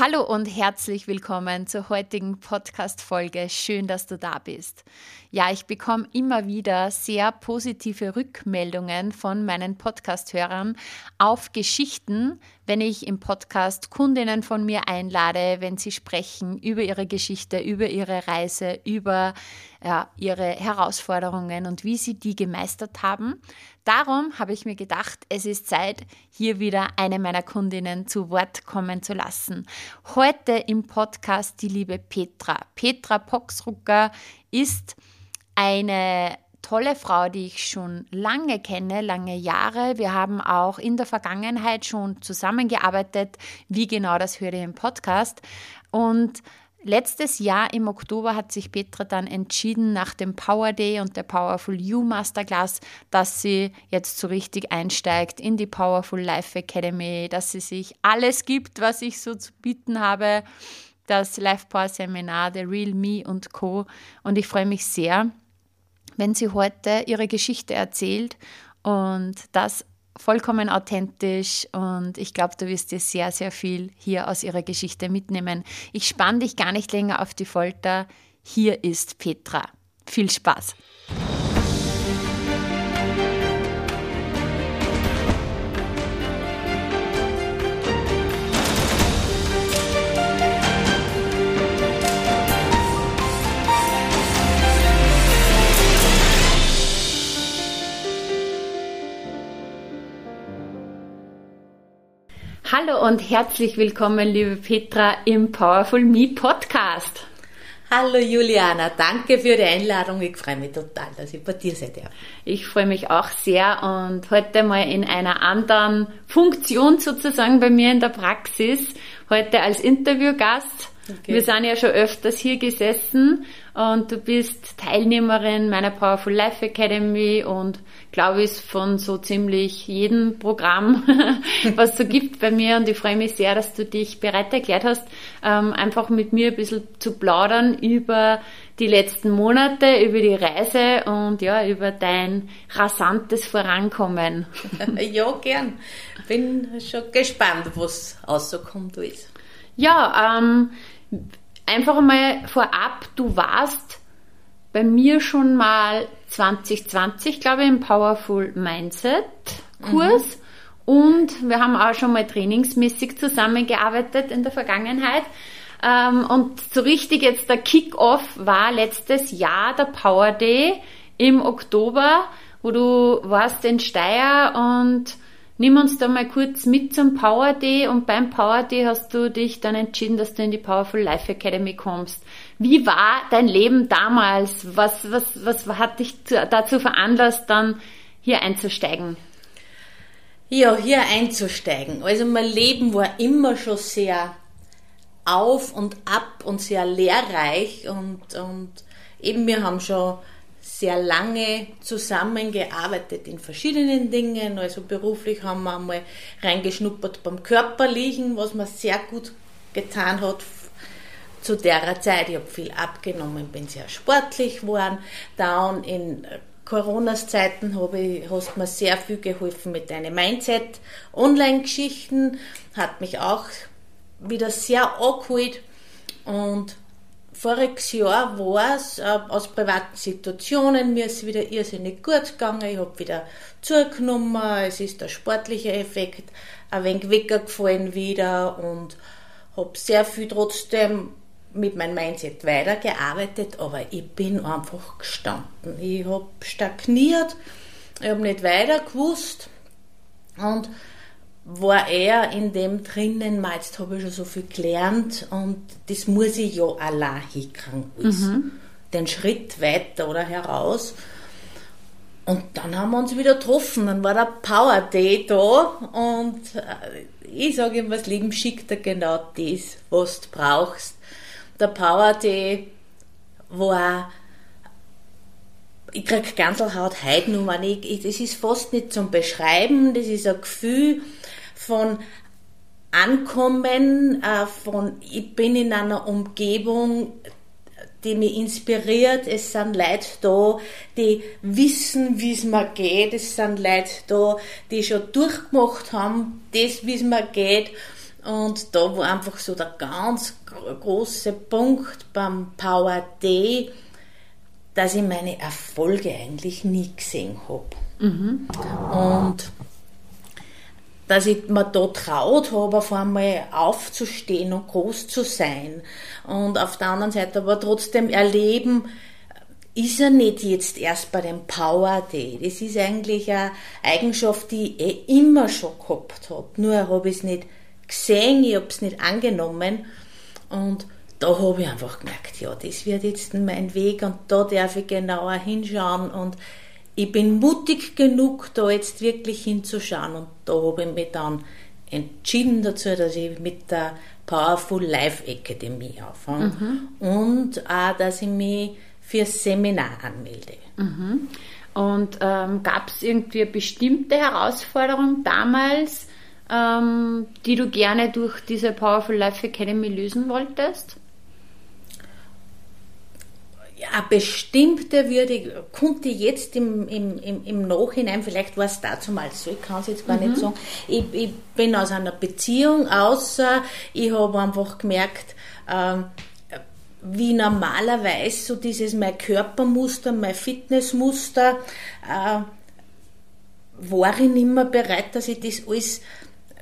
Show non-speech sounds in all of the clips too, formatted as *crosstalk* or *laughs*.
Hallo und herzlich willkommen zur heutigen Podcast-Folge. Schön, dass du da bist. Ja, ich bekomme immer wieder sehr positive Rückmeldungen von meinen Podcast-Hörern auf Geschichten, wenn ich im Podcast Kundinnen von mir einlade, wenn sie sprechen über ihre Geschichte, über ihre Reise, über ja, ihre Herausforderungen und wie sie die gemeistert haben. Darum habe ich mir gedacht, es ist Zeit, hier wieder eine meiner Kundinnen zu Wort kommen zu lassen. Heute im Podcast die liebe Petra. Petra Poxrucker ist eine tolle Frau, die ich schon lange kenne, lange Jahre. Wir haben auch in der Vergangenheit schon zusammengearbeitet. Wie genau, das höre ich im Podcast. Und Letztes Jahr im Oktober hat sich Petra dann entschieden, nach dem Power Day und der Powerful You Masterclass, dass sie jetzt so richtig einsteigt in die Powerful Life Academy, dass sie sich alles gibt, was ich so zu bieten habe. Das Life Power Seminar, The Real Me und Co. Und ich freue mich sehr, wenn sie heute ihre Geschichte erzählt und das vollkommen authentisch und ich glaube, du wirst dir sehr, sehr viel hier aus ihrer Geschichte mitnehmen. Ich spanne dich gar nicht länger auf die Folter. Hier ist Petra. Viel Spaß! Hallo und herzlich willkommen, liebe Petra, im Powerful Me Podcast. Hallo Juliana, danke für die Einladung. Ich freue mich total, dass ich bei dir sein darf. Ich freue mich auch sehr und heute mal in einer anderen Funktion sozusagen bei mir in der Praxis. Heute als Interviewgast. Okay. Wir sind ja schon öfters hier gesessen und du bist Teilnehmerin meiner Powerful Life Academy und glaube ich von so ziemlich jedem Programm, *laughs* was es so gibt bei mir und ich freue mich sehr, dass du dich bereit erklärt hast, ähm, einfach mit mir ein bisschen zu plaudern über die letzten Monate, über die Reise und ja, über dein rasantes Vorankommen. *laughs* ja, gern. Bin schon gespannt, was rauskommt ist. Ja, ähm, einfach mal vorab, du warst bei mir schon mal 2020, glaube ich, im Powerful Mindset Kurs. Mhm. Und wir haben auch schon mal trainingsmäßig zusammengearbeitet in der Vergangenheit. Ähm, und so richtig jetzt der Kick-Off war letztes Jahr der Power Day im Oktober, wo du warst in Steyr und Nimm uns da mal kurz mit zum Power Day und beim Power Day hast du dich dann entschieden, dass du in die Powerful Life Academy kommst. Wie war dein Leben damals? Was, was, was hat dich dazu veranlasst, dann hier einzusteigen? Ja, hier einzusteigen. Also mein Leben war immer schon sehr auf und ab und sehr lehrreich und, und eben wir haben schon sehr lange zusammengearbeitet in verschiedenen Dingen. Also beruflich haben wir einmal reingeschnuppert beim Körperlichen, was mir sehr gut getan hat zu der Zeit. Ich habe viel abgenommen, bin sehr sportlich geworden. Dann in Corona-Zeiten hast mir sehr viel geholfen mit deinen Mindset-Online-Geschichten. Hat mich auch wieder sehr angeholt. Und voriges Jahr war es äh, aus privaten Situationen, mir ist wieder irrsinnig gut gegangen, ich habe wieder zugenommen, es ist der sportliche Effekt ein wenig weggefallen wieder und habe sehr viel trotzdem mit meinem Mindset weitergearbeitet, aber ich bin einfach gestanden. Ich habe stagniert, ich habe nicht weiter gewusst. Und war eher in dem drinnen, mal jetzt habe ich schon so viel gelernt und das muss ich ja allein hinkriegen. Mhm. Den Schritt weiter oder heraus. Und dann haben wir uns wieder getroffen. Dann war der Power Day da und äh, ich sage ihm, was Leben schickt dir genau das, was du brauchst. Der Power Day war ich krieg Ganselhaut heute nur, ich, ich, das ist fast nicht zum Beschreiben, das ist ein Gefühl von Ankommen, äh, von ich bin in einer Umgebung, die mich inspiriert. Es sind Leute da, die wissen, wie es mir geht. Es sind Leute da, die schon durchgemacht haben, das, wie es mir geht. Und da war einfach so der ganz große Punkt beim Power Day, dass ich meine Erfolge eigentlich nie gesehen habe. Mhm. Und dass ich mir da traut habe, auf einmal aufzustehen und groß zu sein. Und auf der anderen Seite aber trotzdem erleben, ist er nicht jetzt erst bei dem Power Day. Das ist eigentlich eine Eigenschaft, die ich eh immer schon gehabt habe. Nur habe ich es nicht gesehen, ich habe es nicht angenommen. Und da habe ich einfach gemerkt, ja, das wird jetzt mein Weg und da darf ich genauer hinschauen und ich bin mutig genug, da jetzt wirklich hinzuschauen und da habe ich mich dann entschieden dazu, dass ich mit der Powerful Life Academy anfange mhm. und auch, dass ich mich für Seminar anmelde. Mhm. Und ähm, gab es irgendwie eine bestimmte Herausforderung damals, ähm, die du gerne durch diese Powerful Life Academy lösen wolltest? Ja, bestimmte würde, konnte jetzt im, im, im, im Nachhinein, vielleicht war es dazu mal so, ich kann es jetzt gar mhm. nicht sagen, ich, ich bin aus einer Beziehung, außer ich habe einfach gemerkt, ähm, wie normalerweise so dieses mein Körpermuster, mein Fitnessmuster, äh, war ich nicht mehr bereit, dass ich das alles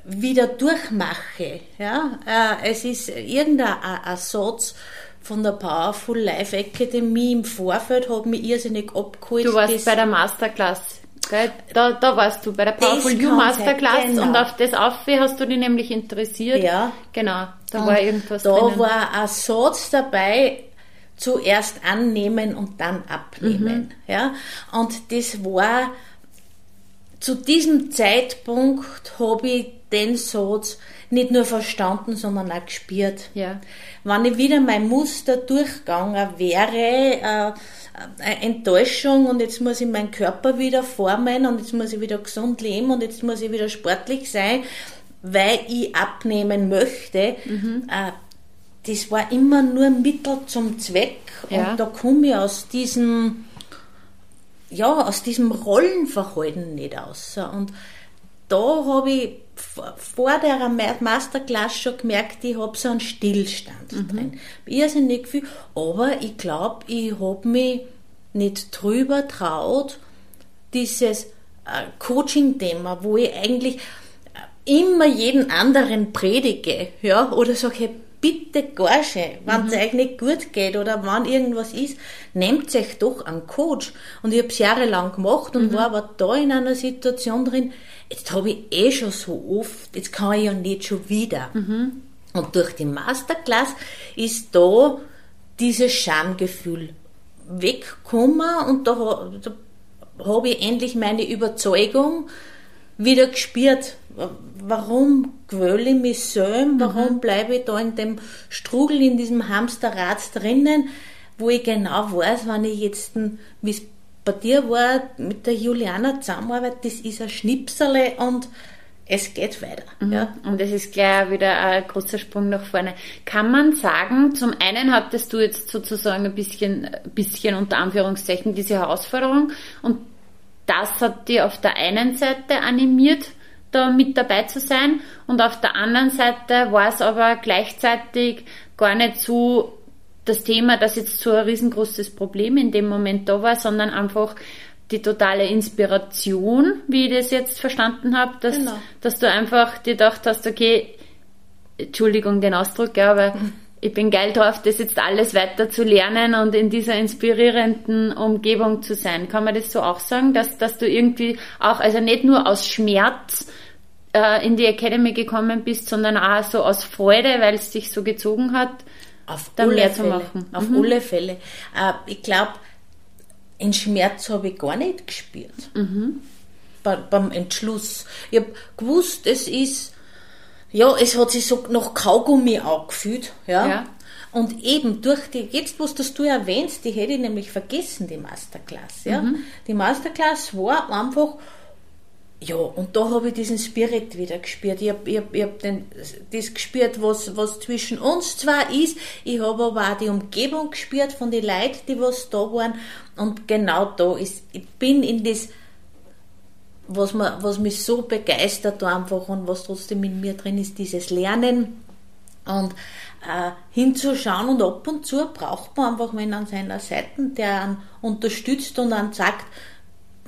wieder durchmache. Ja? Äh, es ist irgendein Satz, von der Powerful Life Academy im Vorfeld hat mich irrsinnig abgeholt. Du warst bei der Masterclass. Gell? Da, da warst du bei der Powerful You Masterclass genau. und auf das Aufweh hast du dich nämlich interessiert. Ja. Genau, da und war irgendwas Da drinnen. war ein Satz dabei, zuerst annehmen und dann abnehmen. Mhm. Ja? Und das war, zu diesem Zeitpunkt habe ich den Satz nicht nur verstanden, sondern auch gespürt. Ja. Wenn ich wieder mein Muster durchgegangen wäre, äh, Enttäuschung und jetzt muss ich meinen Körper wieder formen und jetzt muss ich wieder gesund leben und jetzt muss ich wieder sportlich sein, weil ich abnehmen möchte. Mhm. Äh, das war immer nur Mittel zum Zweck ja. und da komme ich aus diesem ja, aus diesem Rollenverhalten nicht raus. Und da habe ich vor der Masterclass schon gemerkt, ich habe so einen Stillstand mhm. drin. Irrsinnig viel, aber ich glaube, ich habe mich nicht drüber traut, dieses äh, Coaching-Thema, wo ich eigentlich äh, immer jeden anderen predige, ja, oder sage, hey, bitte Garsche, wenn es mhm. euch nicht gut geht oder wenn irgendwas ist, nehmt euch doch einen Coach. Und ich habe es jahrelang gemacht und mhm. war aber da in einer Situation drin, jetzt habe ich eh schon so oft, jetzt kann ich ja nicht schon wieder. Mhm. Und durch die Masterclass ist da dieses Schamgefühl weggekommen und da, da habe ich endlich meine Überzeugung wieder gespürt. Warum quäle ich mich selber? Warum mhm. bleibe ich da in dem Strugel, in diesem Hamsterrad drinnen, wo ich genau weiß, wenn ich jetzt, es bei dir war mit der Juliana zusammenarbeit, das ist ein Schnipserle und es geht weiter. Mhm. Ja. Und es ist gleich wieder ein großer Sprung nach vorne. Kann man sagen, zum einen hattest du jetzt sozusagen ein bisschen, bisschen unter Anführungszeichen diese Herausforderung und das hat dir auf der einen Seite animiert, da mit dabei zu sein und auf der anderen Seite war es aber gleichzeitig gar nicht so das Thema, das jetzt so ein riesengroßes Problem in dem Moment da war, sondern einfach die totale Inspiration, wie ich das jetzt verstanden habe, dass, genau. dass du einfach dir gedacht hast, okay, Entschuldigung den Ausdruck, ja, aber *laughs* ich bin geil drauf, das jetzt alles weiter zu lernen und in dieser inspirierenden Umgebung zu sein. Kann man das so auch sagen, dass, dass du irgendwie auch, also nicht nur aus Schmerz äh, in die Academy gekommen bist, sondern auch so aus Freude, weil es dich so gezogen hat? Auf da mehr Fälle. zu machen. Auf mhm. alle Fälle. Äh, ich glaube, den Schmerz habe ich gar nicht gespürt. Mhm. Bei, beim Entschluss. Ich habe gewusst, es ist, ja, es hat sich so nach Kaugummi angefühlt, ja. ja. Und eben durch die, jetzt was das du erwähnst, die hätte ich nämlich vergessen, die Masterclass, ja. Mhm. Die Masterclass war einfach, ja, und da habe ich diesen Spirit wieder gespürt. Ich habe ich hab, ich hab den, das gespürt, was, was zwischen uns zwar ist. Ich habe aber auch die Umgebung gespürt von den Leuten, die was da waren. Und genau da ist, ich bin in das, was, man, was mich so begeistert einfach und was trotzdem in mir drin ist, dieses Lernen und äh, hinzuschauen und ab und zu braucht man einfach wenn an seiner Seite, der einen unterstützt und einen sagt,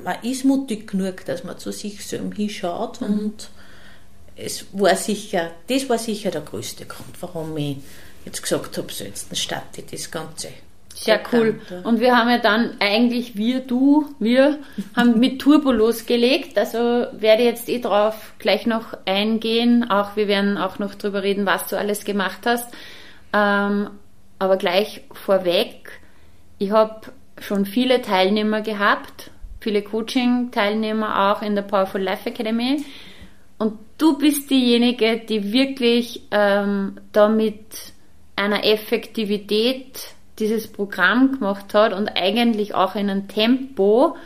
man ist mutig genug, dass man zu sich selbst hinschaut mhm. und es war sicher, das war sicher der größte Grund, warum ich jetzt gesagt habe, so jetzt starte ich das Ganze. Sehr cool. Und wir haben ja dann eigentlich, wir, du, wir, haben mit Turbo losgelegt. Also werde jetzt eh drauf gleich noch eingehen. Auch wir werden auch noch drüber reden, was du alles gemacht hast. Ähm, aber gleich vorweg, ich habe schon viele Teilnehmer gehabt viele Coaching-Teilnehmer auch in der Powerful Life Academy. Und du bist diejenige, die wirklich ähm, da mit einer Effektivität dieses Programm gemacht hat und eigentlich auch in einem Tempo,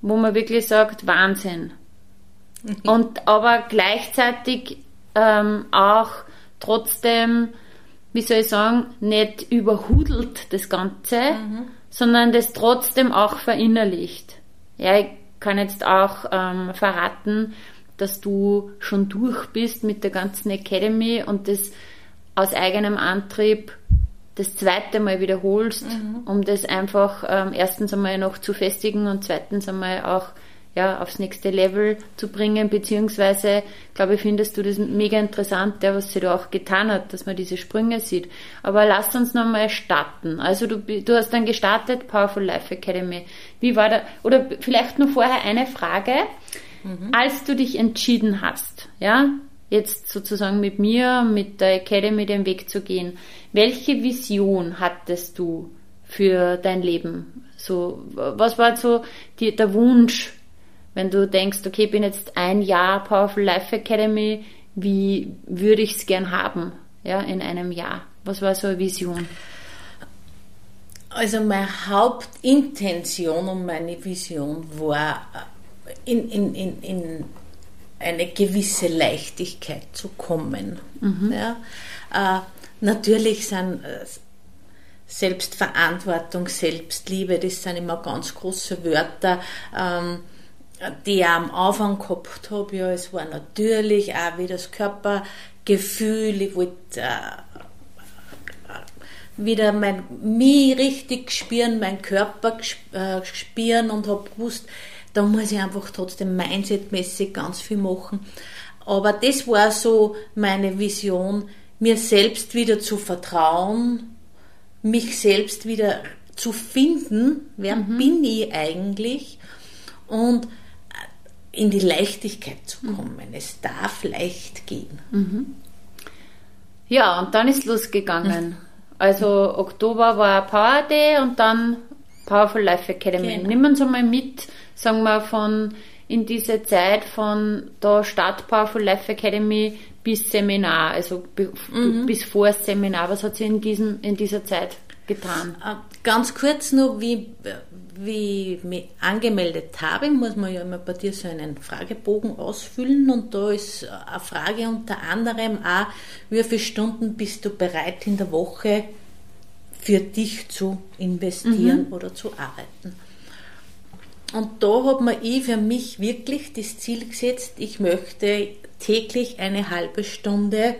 wo man wirklich sagt, Wahnsinn. Mhm. Und aber gleichzeitig ähm, auch trotzdem, wie soll ich sagen, nicht überhudelt das Ganze, mhm sondern das trotzdem auch verinnerlicht. Ja, ich kann jetzt auch ähm, verraten, dass du schon durch bist mit der ganzen Academy und das aus eigenem Antrieb das zweite Mal wiederholst, mhm. um das einfach ähm, erstens einmal noch zu festigen und zweitens einmal auch ja, aufs nächste Level zu bringen, beziehungsweise, glaube ich, findest du das mega interessant, der, was sie da auch getan hat, dass man diese Sprünge sieht. Aber lass uns nochmal starten. Also du, du hast dann gestartet, Powerful Life Academy. Wie war da, oder vielleicht nur vorher eine Frage. Mhm. Als du dich entschieden hast, ja, jetzt sozusagen mit mir, mit der Academy den Weg zu gehen, welche Vision hattest du für dein Leben? So, was war so die, der Wunsch, wenn du denkst, okay, ich bin jetzt ein Jahr Powerful Life Academy, wie würde ich es gern haben, ja, in einem Jahr? Was war so eine Vision? Also meine Hauptintention und meine Vision war, in, in, in, in eine gewisse Leichtigkeit zu kommen. Mhm. Ja? Äh, natürlich sind äh, Selbstverantwortung, Selbstliebe, das sind immer ganz große Wörter. Ähm, die ich am Anfang gehabt habe, ja, es war natürlich auch wie das Körpergefühl, ich wollte äh, wieder mein, mich richtig spüren, meinen Körper äh, spüren und habe gewusst, da muss ich einfach trotzdem mindsetmäßig ganz viel machen. Aber das war so meine Vision, mir selbst wieder zu vertrauen, mich selbst wieder zu finden, wer mhm. bin ich eigentlich und in die Leichtigkeit zu kommen. Mhm. Es darf leicht gehen. Mhm. Ja, und dann ist losgegangen. Mhm. Also Oktober war Power Day und dann Powerful Life Academy. Genau. Nimm uns einmal mit, sagen wir, von in diese Zeit von da Start Powerful Life Academy bis Seminar, also mhm. bis vor Seminar. Was hat sie in, diesem, in dieser Zeit getan? Äh, ganz kurz nur, wie, wie ich mich angemeldet habe, muss man ja immer bei dir so einen Fragebogen ausfüllen und da ist eine Frage unter anderem auch, wie viele Stunden bist du bereit in der Woche für dich zu investieren mhm. oder zu arbeiten. Und da hat man ich für mich wirklich das Ziel gesetzt, ich möchte täglich eine halbe Stunde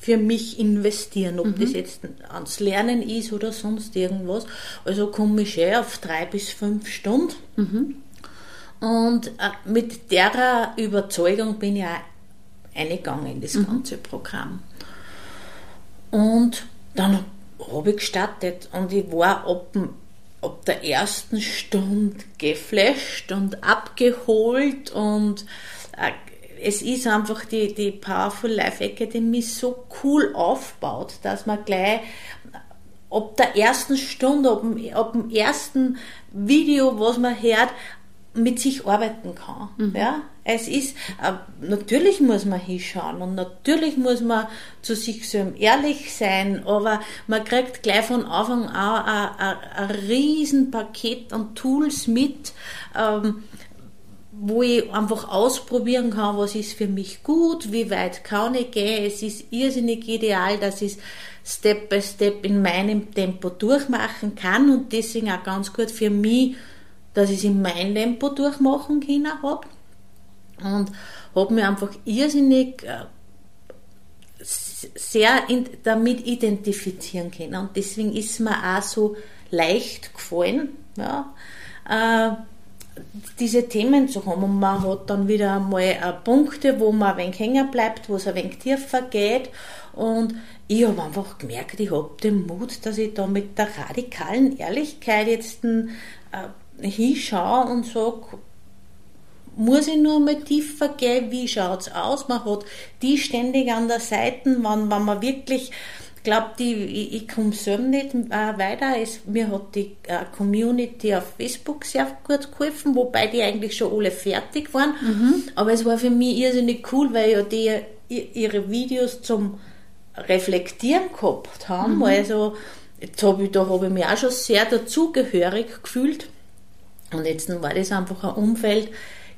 für mich investieren, ob mhm. das jetzt ans Lernen ist oder sonst irgendwas. Also komme ich schon auf drei bis fünf Stunden. Mhm. Und äh, mit der Überzeugung bin ich auch eingegangen in das mhm. ganze Programm. Und dann habe ich gestartet und ich war ab, ab der ersten Stunde geflasht und abgeholt und äh, es ist einfach die, die Powerful Life Academy so cool aufgebaut, dass man gleich ab der ersten Stunde, ab dem, ab dem ersten Video, was man hört, mit sich arbeiten kann. Mhm. Ja? Es ist, äh, natürlich muss man hinschauen und natürlich muss man zu sich selbst ehrlich sein, aber man kriegt gleich von Anfang an ein, ein, ein Riesenpaket an Tools mit, ähm, wo ich einfach ausprobieren kann, was ist für mich gut, wie weit kann ich gehen. Es ist irrsinnig ideal, dass ich Step by Step in meinem Tempo durchmachen kann und deswegen auch ganz gut für mich dass ich es in meinem Tempo durchmachen können habe. Und habe mich einfach irrsinnig äh, sehr damit identifizieren können. Und deswegen ist es mir auch so leicht gefallen, ja, äh, diese Themen zu haben. Und man hat dann wieder mal äh, Punkte, wo man ein wenig hängen bleibt, wo es ein wenig tiefer geht. Und ich habe einfach gemerkt, ich habe den Mut, dass ich da mit der radikalen Ehrlichkeit jetzt äh, hinschaue und sage, muss ich nur mal tiefer gehen, wie schaut es aus? Man hat die ständig an der Seite, wenn, wenn man wirklich glaubt, ich, ich komme selber nicht äh, weiter. Es, mir hat die äh, Community auf Facebook sehr gut geholfen, wobei die eigentlich schon alle fertig waren. Mhm. Aber es war für mich irrsinnig cool, weil ja die ihre Videos zum Reflektieren gehabt haben. Mhm. Also jetzt hab ich, da habe ich mich auch schon sehr dazugehörig gefühlt. Und jetzt war das einfach ein Umfeld,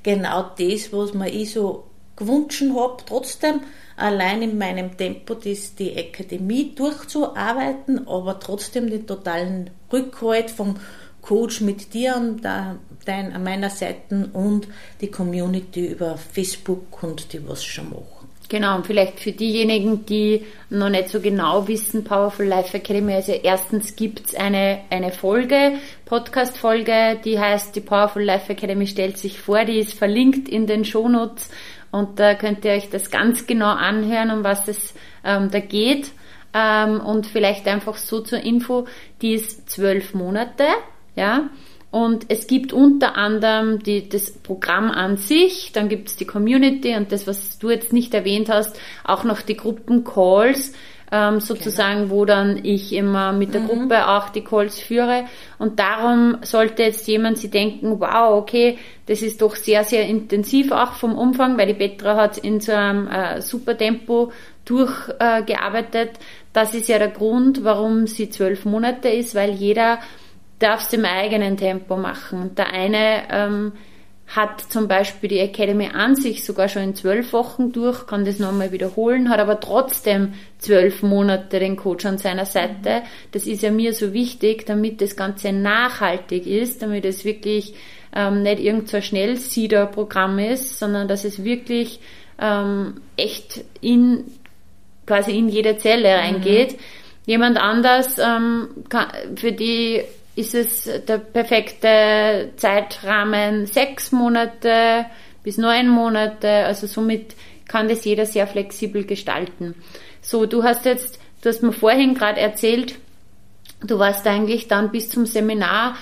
genau das, was mir ich so gewünscht habe, trotzdem allein in meinem Tempo das, die Akademie durchzuarbeiten, aber trotzdem den totalen Rückhalt vom Coach mit dir an, der, dein, an meiner Seite und die Community über Facebook und die was schon machen. Genau, und vielleicht für diejenigen, die noch nicht so genau wissen, Powerful Life Academy, also erstens gibt's eine, eine Folge, Podcast-Folge, die heißt, die Powerful Life Academy stellt sich vor, die ist verlinkt in den Shownotes und da könnt ihr euch das ganz genau anhören, um was es ähm, da geht. Ähm, und vielleicht einfach so zur Info, die ist zwölf Monate, ja, und es gibt unter anderem die, das Programm an sich, dann gibt es die Community und das, was du jetzt nicht erwähnt hast, auch noch die Gruppencalls, ähm, sozusagen, genau. wo dann ich immer mit der mhm. Gruppe auch die Calls führe. Und darum sollte jetzt jemand sich denken, wow, okay, das ist doch sehr, sehr intensiv auch vom Umfang, weil die Petra hat in so einem äh, super Tempo durchgearbeitet. Äh, das ist ja der Grund, warum sie zwölf Monate ist, weil jeder darf es im eigenen Tempo machen. Der eine ähm, hat zum Beispiel die Academy an sich sogar schon in zwölf Wochen durch, kann das nochmal wiederholen, hat aber trotzdem zwölf Monate den Coach an seiner Seite. Das ist ja mir so wichtig, damit das Ganze nachhaltig ist, damit es wirklich ähm, nicht irgend so ein Schnellsieder-Programm ist, sondern dass es wirklich ähm, echt in quasi in jede Zelle reingeht. Mhm. Jemand anders, ähm, kann, für die ist es der perfekte Zeitrahmen sechs Monate bis neun Monate. Also somit kann das jeder sehr flexibel gestalten. So, du hast jetzt, du hast mir vorhin gerade erzählt, du warst eigentlich dann bis zum Seminar,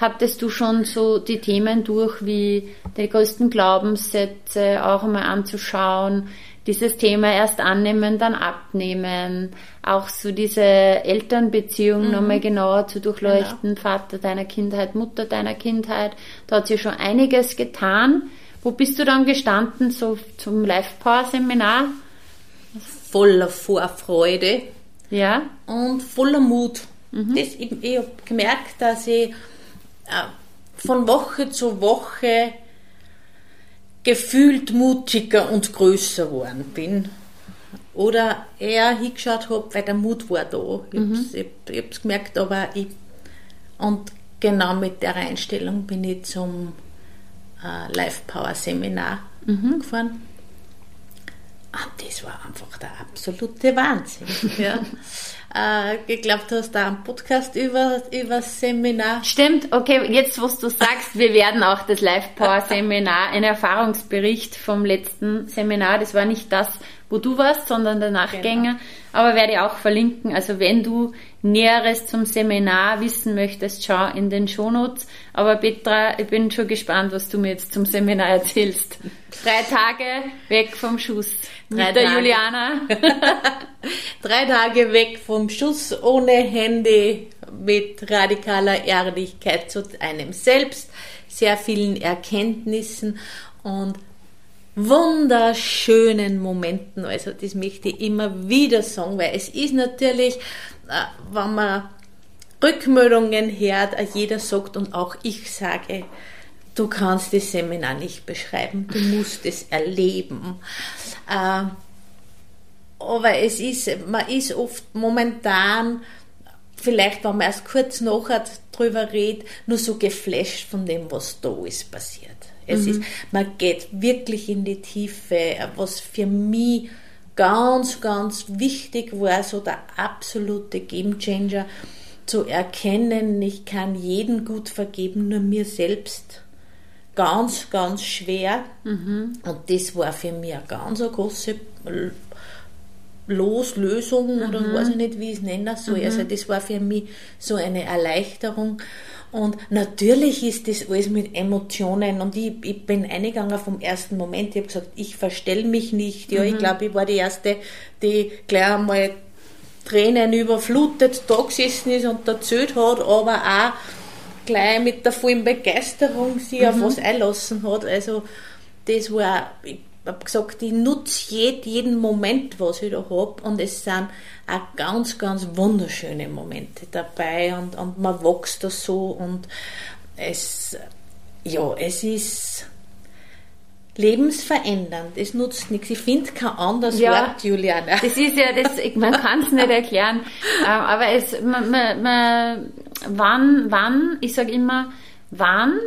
hattest du schon so die Themen durch, wie die größten Glaubenssätze auch einmal anzuschauen, dieses Thema erst annehmen, dann abnehmen, auch so diese Elternbeziehung mhm. nochmal genauer zu durchleuchten, genau. Vater deiner Kindheit, Mutter deiner Kindheit, da hat sich schon einiges getan. Wo bist du dann gestanden, so zum Life Power Seminar? Voller Vorfreude. Ja. Und voller Mut. Mhm. Das, ich ich habe gemerkt, dass ich äh, von Woche zu Woche gefühlt mutiger und größer geworden bin. Oder eher hingeschaut habe, weil der Mut war da. Ich mhm. habe es gemerkt, aber ich. Und genau mit der Einstellung bin ich zum äh, Life Power Seminar mhm. gefahren. Und das war einfach der absolute Wahnsinn. *laughs* ja. Äh, geglaubt, du hast da einen Podcast über, über Seminar. Stimmt, okay, jetzt was du sagst, wir werden auch das Live Power Seminar, ein Erfahrungsbericht vom letzten Seminar, das war nicht das, wo du warst, sondern der Nachgänger, genau. aber werde ich auch verlinken. Also wenn du Näheres zum Seminar wissen möchtest, schau in den Shownotes. Aber Petra, ich bin schon gespannt, was du mir jetzt zum Seminar erzählst. Drei Tage weg vom Schuss. Drei mit der Juliana. *laughs* drei Tage weg vom Schuss ohne Handy mit radikaler Ehrlichkeit zu einem selbst, sehr vielen Erkenntnissen und wunderschönen Momenten. Also das möchte ich immer wieder sagen, weil es ist natürlich, äh, wenn man Rückmeldungen hört, äh, jeder sagt und auch ich sage, du kannst das Seminar nicht beschreiben, du musst es erleben. Äh, aber es ist, man ist oft momentan, vielleicht wenn man erst kurz nachher drüber redet, nur so geflasht von dem, was da ist passiert. Es mhm. ist, man geht wirklich in die Tiefe, was für mich ganz, ganz wichtig war, so der absolute Gamechanger zu erkennen, ich kann jeden gut vergeben, nur mir selbst. Ganz, ganz schwer. Mhm. Und das war für mich eine ganz eine große Loslösung mhm. oder weiß ich nicht, wie ich es nennen soll. Mhm. Also das war für mich so eine Erleichterung. Und natürlich ist das alles mit Emotionen und ich, ich bin eingegangen vom ersten Moment. Ich habe gesagt, ich verstell mich nicht. Ja, mhm. ich glaube, ich war die Erste, die gleich einmal Tränen überflutet da gesessen ist und erzählt hat, aber auch gleich mit der vollen Begeisterung sich mhm. auf was einlassen hat. Also das war, ich habe gesagt, ich nutze jeden Moment, was ich da habe und es sind auch ganz, ganz wunderschöne Momente dabei und, und man wächst da so und es, ja, es ist lebensverändernd. Es nutzt nichts. Ich finde kein anderes ja, Wort, Juliana. Das ist ja, das, man kann es nicht *laughs* erklären. Ähm, aber es, man, man, man, wann, wann, ich sage immer, wann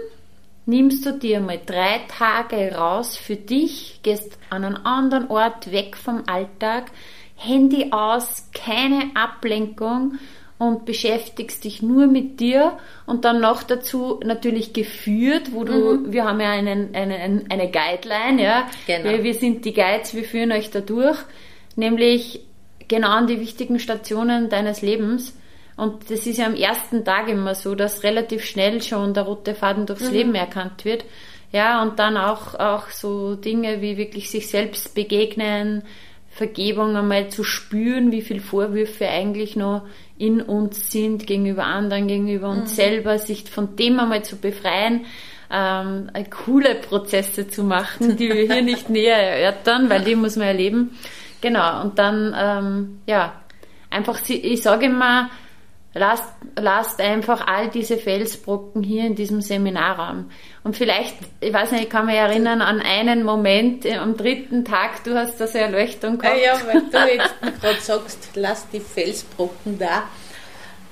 nimmst du dir mal drei Tage raus für dich, gehst an einen anderen Ort weg vom Alltag, Handy aus, keine Ablenkung und beschäftigst dich nur mit dir und dann noch dazu natürlich geführt, wo du, mhm. wir haben ja einen, einen, eine Guideline, ja, genau. wir, wir sind die Guides, wir führen euch da durch, nämlich genau an die wichtigen Stationen deines Lebens. Und das ist ja am ersten Tag immer so, dass relativ schnell schon der rote Faden durchs mhm. Leben erkannt wird. Ja, und dann auch, auch so Dinge wie wirklich sich selbst begegnen, Vergebung einmal zu spüren, wie viel Vorwürfe eigentlich noch in uns sind, gegenüber anderen, gegenüber uns mhm. selber, sich von dem einmal zu befreien, ähm, coole Prozesse zu machen, die wir hier nicht *laughs* näher erörtern, weil die muss man erleben. Genau, und dann, ähm, ja, einfach, ich sage immer, lasst, lasst einfach all diese Felsbrocken hier in diesem Seminarraum. Und vielleicht, ich weiß nicht, ich kann mich erinnern an einen Moment am dritten Tag, du hast das Erleuchtung gehabt. Ja, ja weil du jetzt *laughs* gerade sagst, lass die Felsbrocken da.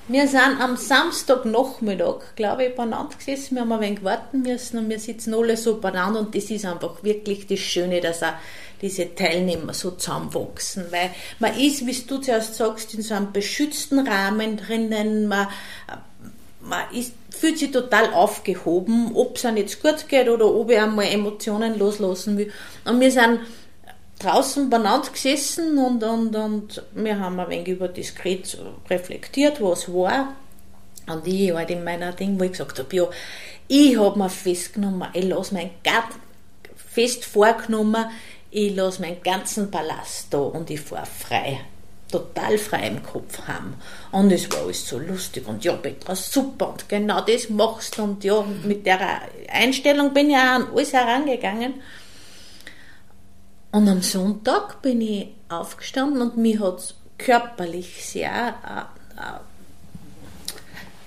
Wir sind am Samstagnachmittag, glaube ich, beieinander gesessen. Wir haben ein wenig warten müssen und wir sitzen alle so beieinander und das ist einfach wirklich das Schöne, dass auch diese Teilnehmer so zusammenwachsen. Weil man ist, wie du zuerst sagst, in so einem beschützten Rahmen drinnen, man, man ist fühlt sich total aufgehoben, ob es einem jetzt gut geht oder ob er einmal Emotionen loslassen will. Und wir sind draußen beieinander gesessen und, und, und wir haben ein wenig über diskret reflektiert, was war. Und ich halt in meiner Ding, wo ich gesagt habe, ja, ich habe mir festgenommen, ich lasse mein Gott fest vorgenommen, ich lasse meinen ganzen Palast da und ich fahre frei total frei im Kopf haben. Und es war alles so lustig und ja, Petra, super und genau das machst du und ja, mit der Einstellung bin ich auch an alles herangegangen. Und am Sonntag bin ich aufgestanden und mich hat es körperlich sehr, äh, äh,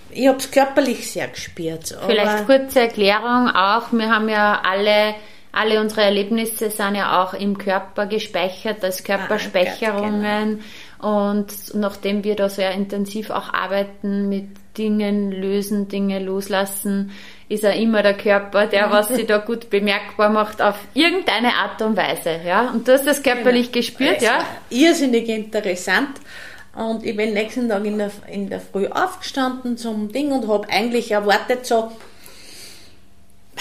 ich habe es körperlich sehr gespürt. Vielleicht kurze Erklärung auch, wir haben ja alle alle unsere Erlebnisse sind ja auch im Körper gespeichert als ah, Körperspeicherungen. Ah, und nachdem wir da sehr intensiv auch arbeiten mit Dingen lösen, Dinge loslassen, ist er immer der Körper, der was sich da gut bemerkbar macht auf irgendeine Art und Weise, ja. Und du hast das körperlich genau. gespürt, ja? Irrsinnig interessant. Und ich bin nächsten Tag in der, in der Früh aufgestanden zum Ding und habe eigentlich erwartet so,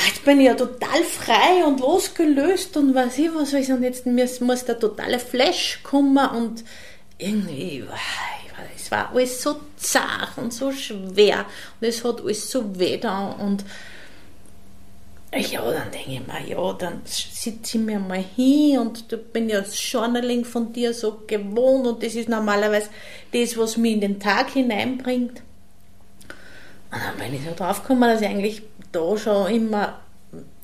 jetzt bin ich ja total frei und losgelöst und weiß ich was weiß und jetzt muss der totale Flash kommen und irgendwie, es war alles so zart und so schwer und es hat alles so weh da und ja, dann denke ich mir, ja, dann sitze ich mir mal hin und da bin ja das Journaling von dir so gewohnt und das ist normalerweise das, was mich in den Tag hineinbringt. Und dann bin ich so draufgekommen, dass ich eigentlich da schon immer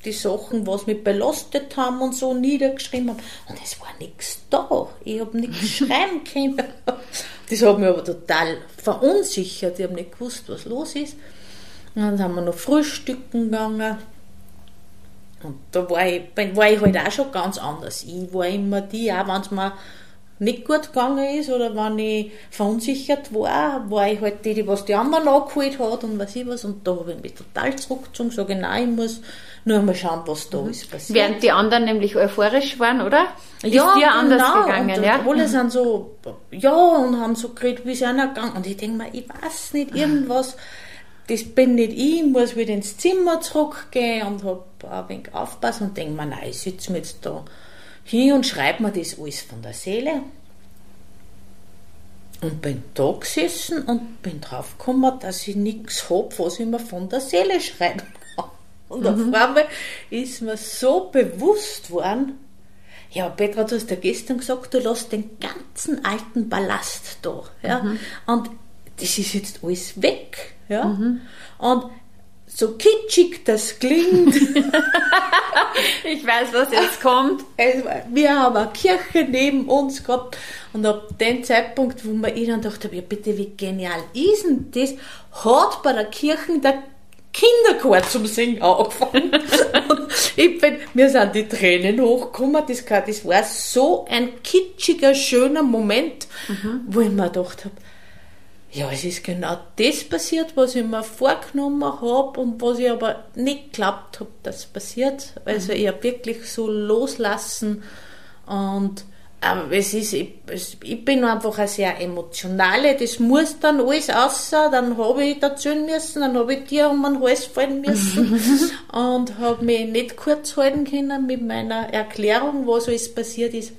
die Sachen, was mich belastet haben und so niedergeschrieben habe. Und es war nichts da. Ich habe nichts *laughs* schreiben können. Das hat mich aber total verunsichert. Ich habe nicht gewusst, was los ist. Und dann sind wir noch frühstücken gegangen. Und da war ich, war ich halt auch schon ganz anders. Ich war immer die, auch wenn es mir nicht gut gegangen ist oder wenn ich verunsichert war, war ich halt die, die was die anderen angeholt hat und was ich was. Und da habe ich mich total zurückgezogen, so genau, ich muss nur mal schauen, was da ist passiert. Während die anderen nämlich euphorisch waren, oder? Ist ja, dir anders genau. gegangen, und, ja? Und alle sind so, ja, und haben so geredet, wie es einer gegangen. Und ich denke mir, ich weiß nicht, irgendwas das bin nicht ich, ich muss wieder ins Zimmer zurückgehen und habe ein wenig aufpassen und denke mir, nein, ich sitze mir jetzt da hin und schreibe mir das alles von der Seele. Und bin da gesessen und bin drauf gekommen, dass ich nichts habe, was ich mir von der Seele schreiben kann. Und mhm. auf einmal ist mir so bewusst worden, ja, Petra, du hast ja gestern gesagt, du lässt den ganzen alten Ballast da. Ja? Mhm. Und das ist jetzt alles weg. Ja? Mhm. Und so kitschig das klingt. *laughs* ich weiß, was jetzt kommt. Wir haben eine Kirche neben uns gehabt und ab dem Zeitpunkt, wo man ich dann dachte, ja bitte, wie genial ist denn das, hat bei der Kirche der Kinderchor zum Singen angefangen. *laughs* und ich bin, mir sind die Tränen hochgekommen. Das, das war so ein kitschiger, schöner Moment, mhm. wo ich mir gedacht habe, ja, es ist genau das passiert, was ich mir vorgenommen habe und was ich aber nicht geglaubt habe, dass passiert. Also ich habe wirklich so loslassen und ähm, es ist, ich, ich, bin einfach eine sehr emotionale, das muss dann alles außer, dann habe ich erzählen müssen, dann habe ich dir um den Hals fallen müssen *laughs* und habe mich nicht kurz halten können mit meiner Erklärung, was alles passiert ist.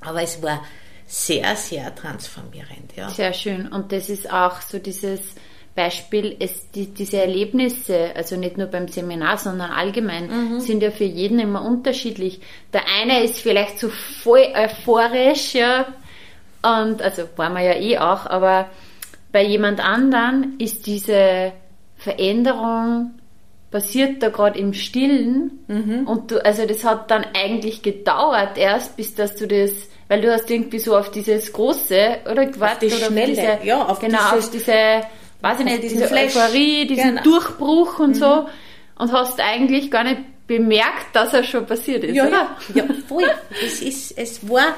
Aber es war sehr, sehr transformierend. Ja. Sehr schön. Und das ist auch so dieses Beispiel, es, die, diese Erlebnisse, also nicht nur beim Seminar, sondern allgemein, mhm. sind ja für jeden immer unterschiedlich. Der eine ist vielleicht so voll euphorisch, ja, und also war man ja eh auch, aber bei jemand anderen ist diese Veränderung passiert da gerade im Stillen mhm. und du, also das hat dann eigentlich gedauert erst, bis dass du das weil du hast irgendwie so auf dieses Große, oder gewartet, auf die oder Schnelle, auf diese, ja, auf genau, dieses, auf diese, weiß ich nicht, diese Flash. Euphorie, diesen genau. Durchbruch und mhm. so, und hast eigentlich gar nicht bemerkt, dass er schon passiert ist, ja, oder? Ja, ja voll. es ist, es war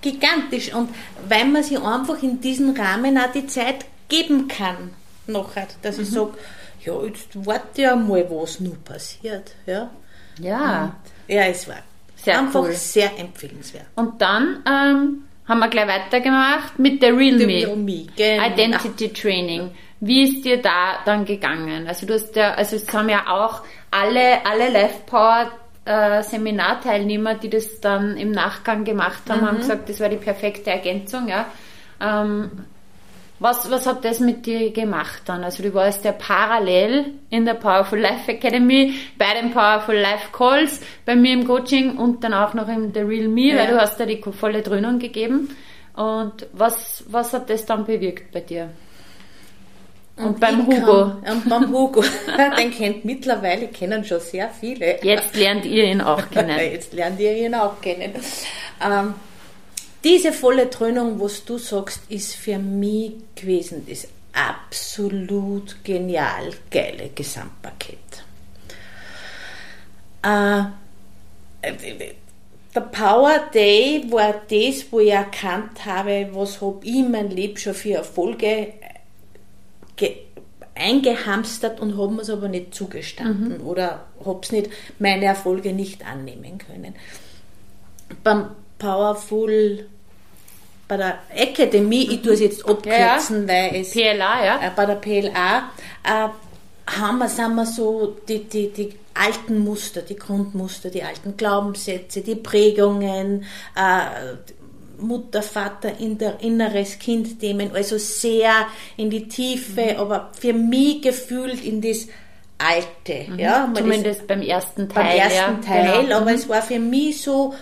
gigantisch und weil man sich einfach in diesem Rahmen auch die Zeit geben kann, nachher, dass mhm. ich sage, ja, jetzt warte ja mal, was nur passiert, ja. Ja. Und, ja, es war sehr Einfach cool. sehr empfehlenswert. Und dann ähm, haben wir gleich weitergemacht mit der Real The Me. Real Me genau. Identity Training. Wie ist dir da dann gegangen? Also du hast ja, also es haben ja auch alle, alle Life Power äh, Seminarteilnehmer, die das dann im Nachgang gemacht haben, mhm. haben gesagt, das war die perfekte Ergänzung, ja. Ähm, was, was hat das mit dir gemacht dann? Also du warst ja parallel in der Powerful Life Academy, bei den Powerful Life Calls, bei mir im Coaching und dann auch noch in The Real Me, ja. weil du hast da die volle Dröhnung gegeben. Und was, was hat das dann bewirkt bei dir? Und, und beim Hugo. Kann, und beim Hugo. *laughs* Den kennt mittlerweile, kennen schon sehr viele. Jetzt lernt ihr ihn auch *laughs* kennen. Jetzt lernt ihr ihn auch kennen. Ähm, diese volle Dröhnung, was du sagst, ist für mich gewesen das absolut genial geile Gesamtpaket. Äh, der Power Day war das, wo ich erkannt habe, was habe ich mein Leben schon für Erfolge eingehamstert und habe mir es aber nicht zugestanden mhm. oder habe es nicht, meine Erfolge nicht annehmen können. Beim Powerful bei der Akademie, ich tue es jetzt abkürzen, ja, weil es PLA, ja. Äh, bei der PLA äh, haben wir, sind wir so die, die, die alten Muster, die Grundmuster, die alten Glaubenssätze, die Prägungen, äh, Mutter, Vater, inneres Kind-Themen, also sehr in die Tiefe, mhm. aber für mich gefühlt in das Alte. Mhm. Ja, Zumindest beim ersten Teil. beim ersten ja, Teil, genau. aber Mhm. es war für mich so,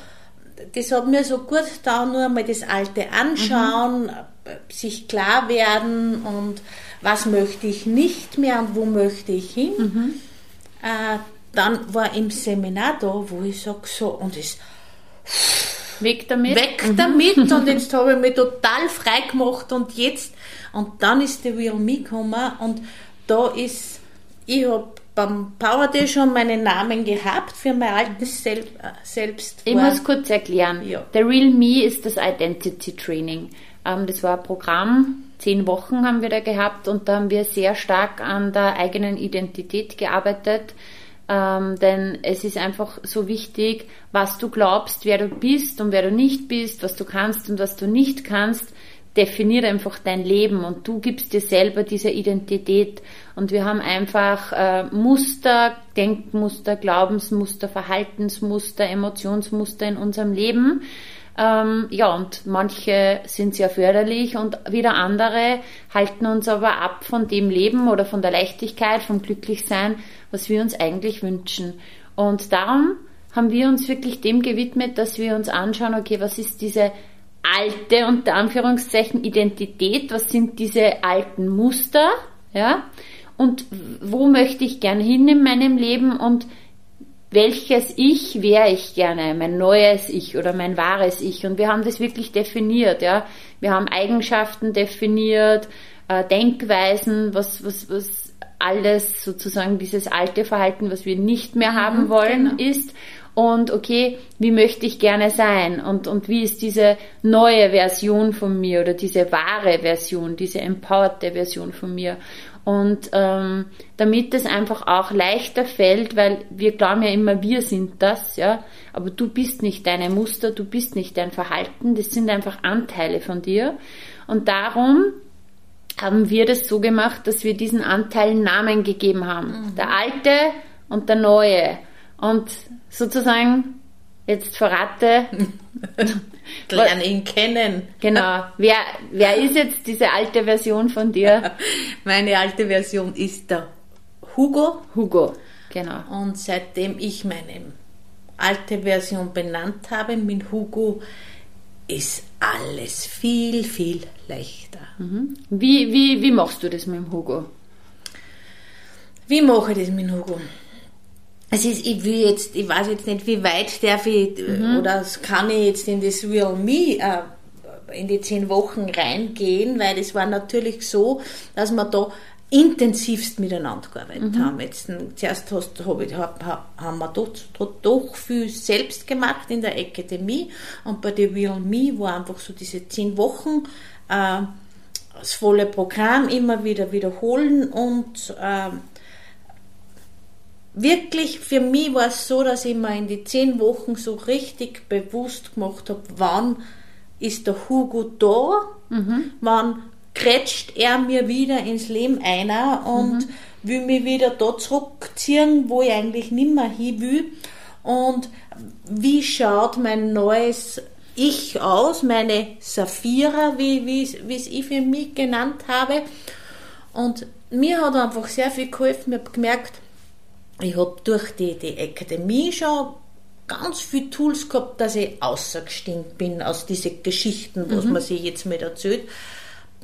das hat mir so gut getan, nur mal das Alte anschauen, Mhm. sich klar werden und was möchte ich nicht mehr und wo möchte ich hin. Mhm. Äh, dann war im Seminar da, wo ich sage so, und es Weg damit. weg damit *laughs* und jetzt habe ich mich total frei gemacht und jetzt und dann ist der Real Me gekommen und da ist ich habe beim Power Day schon meinen Namen gehabt für mein altes Sel äh, Selbst. Ich muss kurz erklären. Ja. Der Real Me ist das Identity Training. Ähm, das war ein Programm, zehn Wochen haben wir da gehabt und da haben wir sehr stark an der eigenen Identität gearbeitet. Ähm, denn es ist einfach so wichtig, was du glaubst, wer du bist und wer du nicht bist, was du kannst und was du nicht kannst, definiert einfach dein Leben und du gibst dir selber diese Identität. Und wir haben einfach äh, Muster, Denkmuster, Glaubensmuster, Verhaltensmuster, Emotionsmuster in unserem Leben. Ähm, ja, und manche sind sehr förderlich und wieder andere halten uns aber ab von dem Leben oder von der Leichtigkeit, vom Glücklichsein, was wir uns eigentlich wünschen. Und darum haben wir uns wirklich dem gewidmet, dass wir uns anschauen, okay, was ist diese alte, unter Anführungszeichen, Identität, was sind diese alten Muster, ja, und wo möchte ich gern hin in meinem Leben und welches Ich wäre ich gerne, mein neues Ich oder mein wahres Ich. Und wir haben das wirklich definiert, ja. Wir haben Eigenschaften definiert, äh, Denkweisen, was, was, was alles sozusagen dieses alte Verhalten, was wir nicht mehr haben wollen, ist. Und okay, wie möchte ich gerne sein? Und, und wie ist diese neue Version von mir oder diese wahre Version, diese empowerte Version von mir? Und ähm, damit es einfach auch leichter fällt, weil wir glauben ja immer, wir sind das, ja, aber du bist nicht deine Muster, du bist nicht dein Verhalten, das sind einfach Anteile von dir. Und darum haben wir das so gemacht, dass wir diesen Anteilen Namen gegeben haben. Der alte und der neue. Und sozusagen, jetzt verrate, *laughs* Lerne ihn kennen. genau, *laughs* wer, wer ist jetzt diese alte Version von dir? *laughs* Meine alte Version ist der Hugo Hugo, genau. und seitdem ich meine alte Version benannt habe mit Hugo, ist alles viel, viel leichter. Wie, wie, wie machst du das mit dem Hugo? Wie mache ich das mit Hugo? Es ist, ich will jetzt, ich weiß jetzt nicht, wie weit darf ich, oder kann ich jetzt in das Real Me, äh, in die zehn Wochen reingehen, weil es war natürlich so, dass wir da intensivst miteinander gearbeitet haben. Jetzt, äh, zuerst hast, hab ich, hab, hab, haben wir dort, dort doch viel selbst gemacht in der Akademie und bei der Real Me war einfach so diese zehn Wochen, äh, das volle Programm immer wieder wiederholen und äh, wirklich für mich war es so, dass ich mir in die zehn Wochen so richtig bewusst gemacht habe, wann ist der Hugo da, wann kretscht er mir wieder ins Leben einer und will mich wieder da zurückziehen, wo ich eigentlich nimmer hin will. Und wie schaut mein neues Ich aus, meine Saphira, wie, wie, wie es ich für mich genannt habe. Und mir hat einfach sehr viel geholfen. Ich habe gemerkt, ich habe durch die, die Akademie schon ganz viele Tools gehabt, dass ich außergestiegen bin aus diesen Geschichten, was man sich jetzt mit erzählt.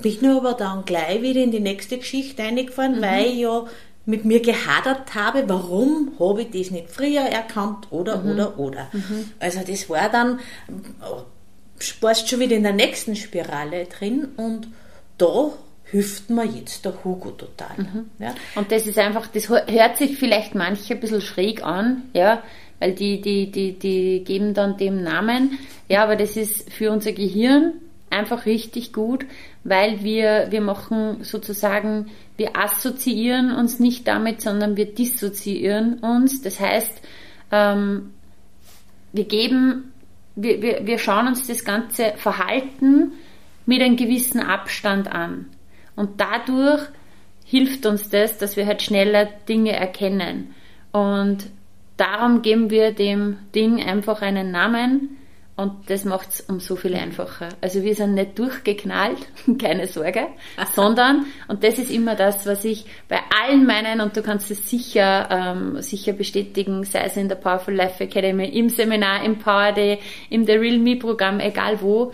Bin nur aber dann gleich wieder in die nächste Geschichte eingefahren, weil ich ja mit mir gehadert habe, warum habe ich das nicht früher erkannt oder, oder, oder. Also das war dann, warst schon wieder in der nächsten Spirale drin und da hilft mir jetzt der Hugo total. Ja. Und das ist einfach, das hört sich vielleicht manche ein bisschen schräg an, ja, weil die, die, die, die geben dann dem Namen, ja, aber das ist für unser Gehirn einfach richtig gut, weil wir, wir machen sozusagen, wir assoziieren uns nicht damit, sondern wir dissoziieren uns. Das heißt, ähm, wir geben, wir, wir, wir schauen uns das ganze Verhalten mit einem gewissen Abstand an. Und dadurch hilft uns das, dass wir halt schneller Dinge erkennen. Und darum geben wir dem Ding einfach einen Namen Und das macht es um so viel einfacher. Also wir sind nicht durchgeknallt, *laughs* keine Sorge, *laughs* sondern, und das ist immer das, was ich bei allen meinen, und du kannst es sicher, ähm, sicher bestätigen, sei es in der Powerful Life Academy, im Seminar, im Power Day, im The Real Me Programm, egal wo,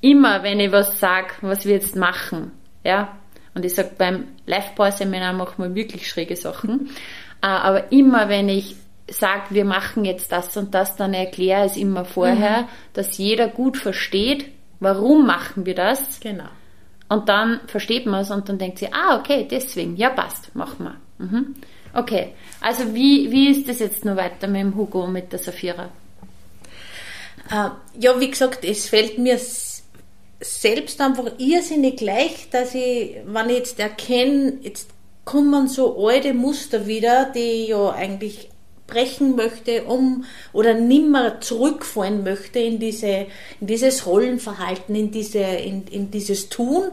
immer wenn ich was sag, was wir jetzt machen, ja, und ich sag beim Life Power Seminar machen wir wirklich schräge Sachen, äh, aber immer wenn ich sagt, wir machen jetzt das und das, dann erkläre es immer vorher, mhm. dass jeder gut versteht, warum machen wir das. Genau. Und dann versteht man es und dann denkt sie, ah, okay, deswegen, ja, passt, machen wir. Mhm. Okay, also wie, wie ist das jetzt noch weiter mit dem Hugo und mit der Safira? Äh, ja, wie gesagt, es fällt mir selbst einfach irrsinnig leicht, dass ich, wenn ich jetzt erkenne, jetzt kommen so alte Muster wieder, die ich ja eigentlich brechen möchte, um oder nimmer zurückfallen möchte in diese, in dieses Rollenverhalten, in diese, in, in dieses Tun,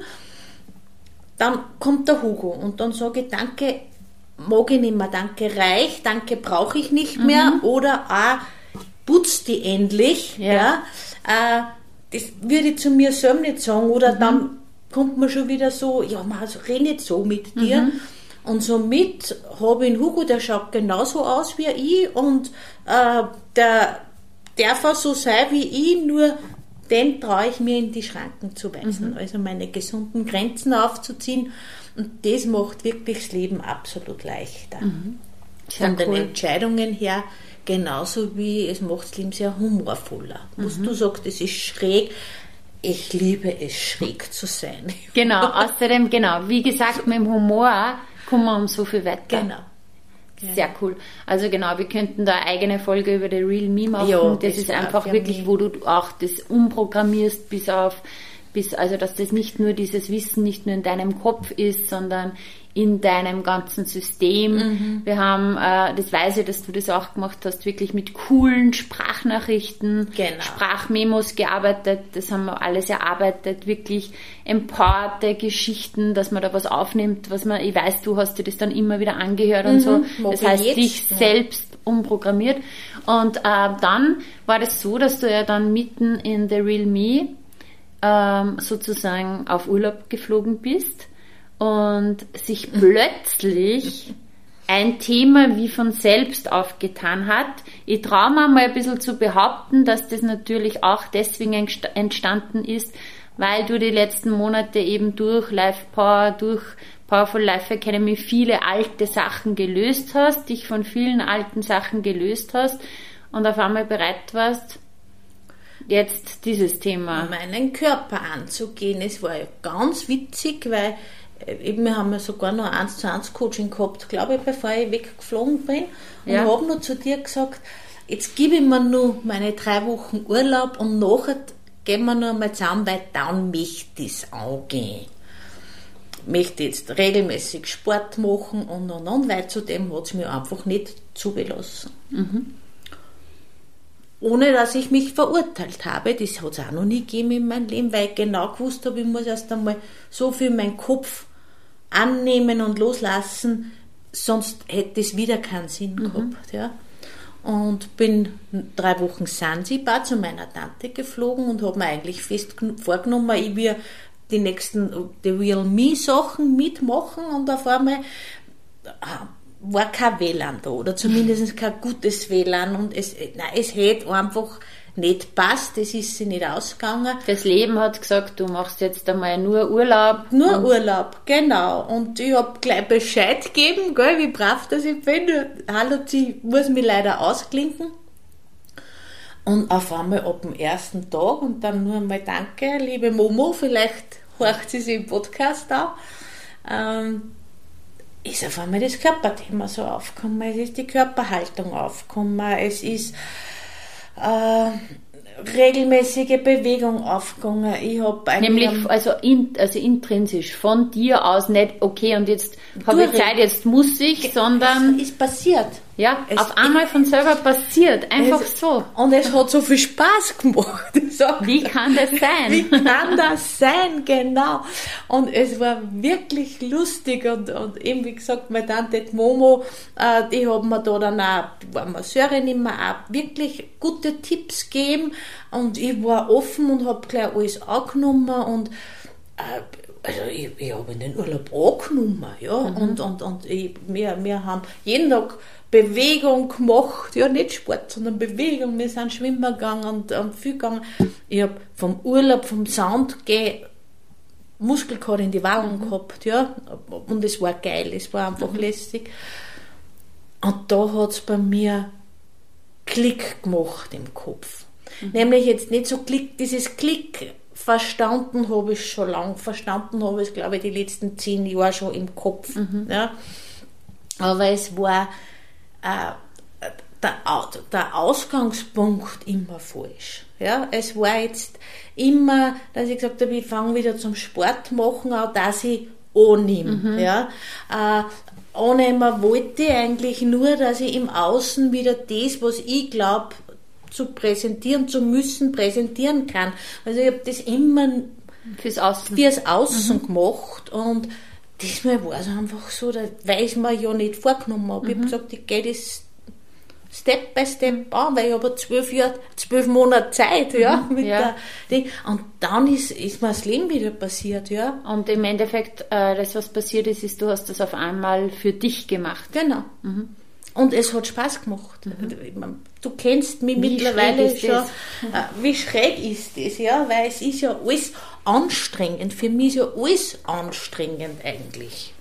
dann kommt der Hugo und dann sage ich, danke, mag ich nicht mehr, danke, reich, danke, brauche ich nicht mehr mhm. oder ah, putz die endlich, ja, ja äh, das würde ich zu mir selber nicht sagen oder mhm. dann kommt man schon wieder so, ja, man also, rede nicht so mit dir. Mhm. Und somit habe ich einen Hugo, der schaut genauso aus wie ich und äh, der darf auch so sein wie ich, nur den traue ich mir in die Schranken zu weisen, mhm. also meine gesunden Grenzen aufzuziehen. Und das macht wirklich das Leben absolut leichter. Mhm. Von cool. den Entscheidungen her genauso wie es macht das Leben sehr humorvoller. Mhm. Was du sagst, es ist schräg. Ich liebe es, schräg zu sein. *laughs* Genau, außerdem, genau, wie gesagt, mit dem Humor kommen wir um so viel weiter. Genau. Sehr cool. Also genau, wir könnten da eine eigene Folge über The Real Me machen. Ja, das, das ist einfach wirklich, wo du auch das umprogrammierst bis auf, bis, also dass das nicht nur dieses Wissen nicht nur in deinem Kopf ist, sondern in deinem ganzen System. Mhm. Wir haben, äh, das weiß ich, dass du das auch gemacht hast, wirklich mit coolen Sprachnachrichten, genau. Sprachmemos gearbeitet. Das haben wir alles erarbeitet, wirklich empowerte Geschichten, dass man da was aufnimmt, was man, ich weiß, du hast dir das dann immer wieder angehört mhm. und so. Das heißt, jetzt? dich selbst umprogrammiert. Und äh, dann war das so, dass du ja dann mitten in The Real Me ähm, sozusagen auf Urlaub geflogen bist und sich plötzlich ein Thema wie von selbst aufgetan hat. Ich traue mir mal ein bisschen zu behaupten, dass das natürlich auch deswegen entstanden ist, weil du die letzten Monate eben durch Life Power, durch Powerful Life Academy viele alte Sachen gelöst hast, dich von vielen alten Sachen gelöst hast und auf einmal bereit warst, jetzt dieses Thema. Meinen Körper anzugehen. Es war ja ganz witzig, weil eben, wir haben ja sogar noch ein 1 zu 1 Coaching gehabt, glaube ich, bevor ich weggeflogen bin. Und ja. habe noch zu dir gesagt, jetzt gebe ich mir nur meine drei Wochen Urlaub und nachher gehen wir noch einmal zusammen, weil dann möchte ich es angehen. Ich möchte jetzt regelmäßig Sport machen und und und, weil zudem hat es mir einfach nicht zugelassen. Mhm. Ohne dass ich mich verurteilt habe, das hat es auch noch nie gegeben in meinem Leben, weil ich genau gewusst habe, ich muss erst einmal so viel in meinen Kopf annehmen und loslassen, sonst hätte es wieder keinen Sinn mhm. gehabt. Ja. Und bin drei Wochen Sansibar zu meiner Tante geflogen und habe mir eigentlich fest vorgenommen, ich will die nächsten The Real Me Sachen mitmachen und auf einmal ah, war kein WLAN da oder zumindest kein gutes WLAN und es, nein, es hätte einfach nicht passt, das ist sie nicht ausgegangen. Das Leben hat gesagt, du machst jetzt einmal nur Urlaub. Nur Urlaub, genau. Und ich habe gleich Bescheid gegeben, gell, wie brav das ich bin. Hallo, sie muss mich leider ausklinken. Und auf einmal ab dem ersten Tag und dann nur einmal Danke, liebe Momo, vielleicht horcht sie sich im Podcast auch. Ähm, ist auf einmal das Körperthema so aufgekommen, es ist die Körperhaltung aufgekommen, es ist äh, regelmäßige Bewegung aufgegangen. Ich habe Nämlich also, in, also intrinsisch von dir aus nicht, okay, und jetzt habe ich Zeit, jetzt muss ich, sondern. Es ist passiert. Ja, es auf einmal von selber passiert. Einfach es, so. Und es hat so viel Spaß gemacht. *laughs* Wie kann das sein? Wie kann das sein, genau. Und es war wirklich lustig und, und eben, wie gesagt, meine Tante Momo, äh, die haben mir da dann auch, die war Masseurin immer auch wirklich gute Tipps gegeben und ich war offen und habe gleich alles angenommen und also ich, ich habe in den Urlaub angenommen, ja, mhm. und, und, und ich, wir, wir haben jeden Tag Bewegung gemacht, ja nicht Sport, sondern Bewegung. Wir sind schwimmen gegangen und, und viel gegangen. Ich habe vom Urlaub, vom Sound geh, Muskelkater in die Wangen mhm. gehabt, ja, und es war geil, es war einfach mhm. lästig. Und da hat es bei mir Klick gemacht im Kopf. Mhm. Nämlich jetzt nicht so Klick, dieses Klick verstanden habe ich schon lang, verstanden habe ich, glaube ich, die letzten zehn Jahre schon im Kopf. Mhm. Ja. Aber es war äh, der, der Ausgangspunkt immer falsch. Ja, es war jetzt immer, dass ich gesagt habe, ich fange wieder zum Sport machen, auch dass ich annehme. Mhm. Ja, äh, annehmen wollte ich eigentlich nur, dass ich im Außen wieder das, was ich glaube, zu präsentieren zu müssen, präsentieren kann. Also ich habe das immer fürs Außen, fürs Außen mhm. gemacht und diesmal war es einfach so, da, weil ich mir ja nicht vorgenommen habe. Mhm. Ich habe gesagt, ich gehe das Step by Step an, weil ich habe zwölf Jahre, zwölf Monate Zeit, ja, mhm. mit ja. der. Und dann ist, ist mir das Leben wieder passiert, ja. Und im Endeffekt, äh, das, was passiert ist, ist, du hast das auf einmal für dich gemacht. Genau. Mhm. Und es hat Spaß gemacht. Mhm. Du kennst mich wie mittlerweile schon. Das? Äh, wie schräg ist das, ja? Weil es ist ja alles anstrengend. Für mich ist ja alles anstrengend eigentlich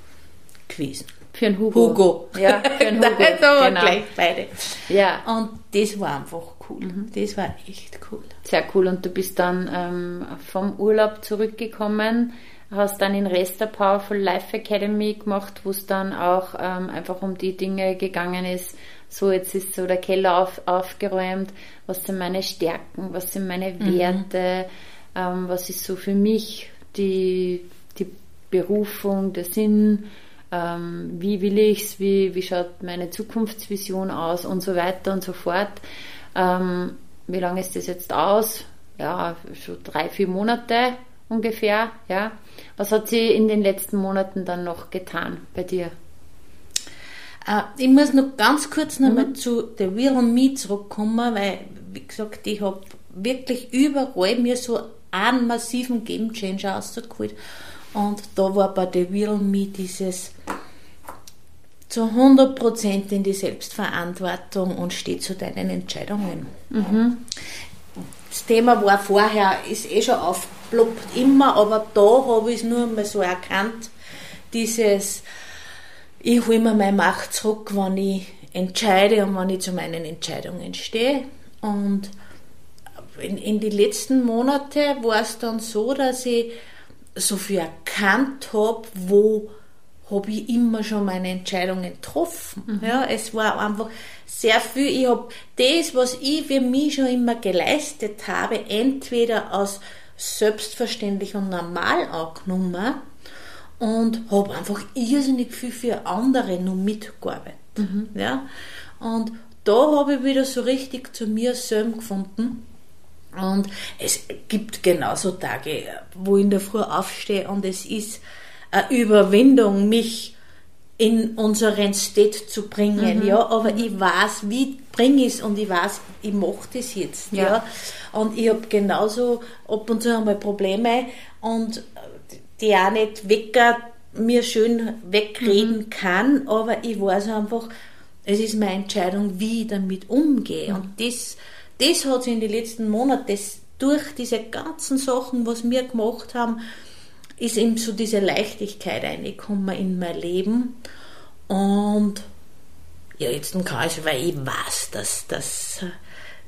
gewesen. Für einen Hugo. Hugo. Ja, für einen *laughs* Hugo. da genau. gleich beide. Ja. Und das war einfach cool. Mhm. Das war echt cool. Sehr cool. Und du bist dann ähm, vom Urlaub zurückgekommen hast dann in Rest der Powerful Life Academy gemacht, wo es dann auch ähm, einfach um die Dinge gegangen ist, so jetzt ist so der Keller auf, aufgeräumt, was sind meine Stärken, was sind meine mhm. Werte, mhm. ähm, was ist so für mich die, die Berufung, der Sinn, ähm, wie will ich's, wie, wie schaut meine Zukunftsvision aus und so weiter und so fort. Ähm, wie lange ist das jetzt aus? Ja, schon drei, vier Monate ungefähr, ja. Was hat sie in den letzten Monaten dann noch getan bei dir? Uh, ich muss noch ganz kurz nochmal mhm. zu The Real Me zurückkommen, weil, wie gesagt, ich habe wirklich überall mir so einen massiven Game Changer ausgeholt. Und da war bei The Real Me dieses zu 100% in die Selbstverantwortung und steh zu deinen Entscheidungen. Mhm. Das Thema war vorher, ist eh schon aufgeploppt, immer, aber da habe ich es nur einmal so erkannt, dieses, ich hole mir meine Macht zurück, wenn ich entscheide und wenn ich zu meinen Entscheidungen stehe. Und in, in die letzten Monate war es dann so, dass ich so viel erkannt habe, wo habe ich immer schon meine Entscheidungen getroffen. Mhm. Ja, es war einfach sehr viel. Ich habe das, was ich für mich schon immer geleistet habe, entweder als selbstverständlich und normal angenommen und habe einfach irrsinnig viel für andere nur mitgearbeitet. Mhm. Ja, und da habe ich wieder so richtig zu mir selbst gefunden. Und es gibt genauso Tage, wo ich in der Früh aufstehe und es ist eine Überwindung, mich in unseren State zu bringen, mhm. ja, aber ich weiß, wie bringe ich es und ich weiß, ich mache das jetzt, ja. ja. Und ich habe genauso ab und zu einmal Probleme und die auch nicht wecker mir schön wegreden mhm. kann, aber ich weiß einfach, es ist meine Entscheidung, wie ich damit umgehe. Mhm. Und das, das hat sich in den letzten Monaten, durch diese ganzen Sachen, was wir gemacht haben, ist eben so diese Leichtigkeit reingekommen in mein Leben. Und ja, jetzt kann ich, weil ich weiß, dass, dass,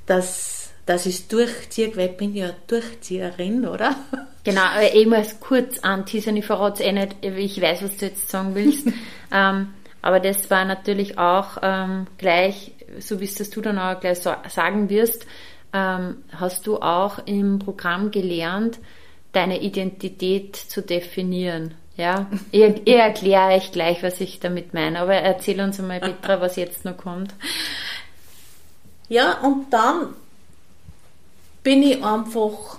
dass, dass ich es durchziehe, weil ich bin ja Durchzieherin, oder? *laughs* Genau, aber ich muss kurz anteasern, ich verrate es eh nicht, ich weiß, was du jetzt sagen willst. *laughs* ähm, aber das war natürlich auch ähm, gleich, so wie es das du dann auch gleich so, sagen wirst, ähm, hast du auch im Programm gelernt, deine Identität zu definieren. Ja, ich, ich erkläre euch gleich, was ich damit meine, aber erzähl uns einmal, Petra, *laughs* was jetzt noch kommt. Ja, und dann bin ich einfach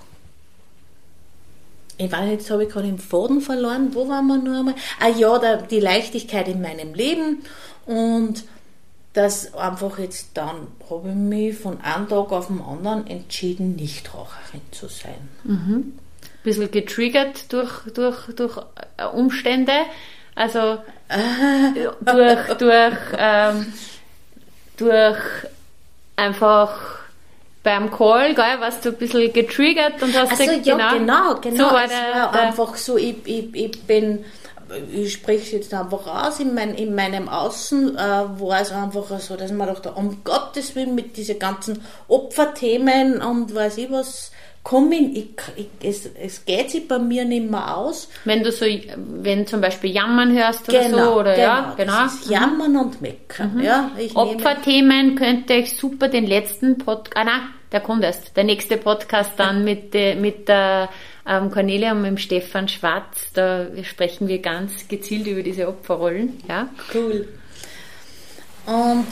ich weiß nicht, jetzt habe ich gerade den Faden verloren. Wo waren wir nur einmal? Ah ja, der, die Leichtigkeit in meinem Leben und das einfach jetzt dann habe ich mich von einem Tag auf den anderen entschieden, Nichtraucherin zu sein. Mhm. Ein bisschen getriggert durch, durch, durch äh, Umstände, also *laughs* durch, durch, ähm, durch einfach beim Call, gell, warst du ein bisschen getriggert und hast also, gesagt, ja, genau, genau. genau. So war der, war einfach so, ich, ich, ich bin, ich spreche es jetzt einfach aus, in, mein, in meinem Außen äh, war es einfach so, dass man dachte, um Gottes Willen mit diesen ganzen Opferthemen und weiß ich was, komm ich, ich, es, es geht sich bei mir nicht mehr aus. Wenn du so, wenn zum Beispiel Jammern hörst oder Genau, so, oder genau, ja, genau. Das ist Jammern und Meckern. Ja, ich nehme, Opferthemen könnte ich super den letzten Podcast, ah nein, der kommt erst, der nächste Podcast dann mit, der- mit der ähm, Cornelia und mit dem Stefan Schwarz, da sprechen wir ganz gezielt über diese Opferrollen, ja. Cool. Und,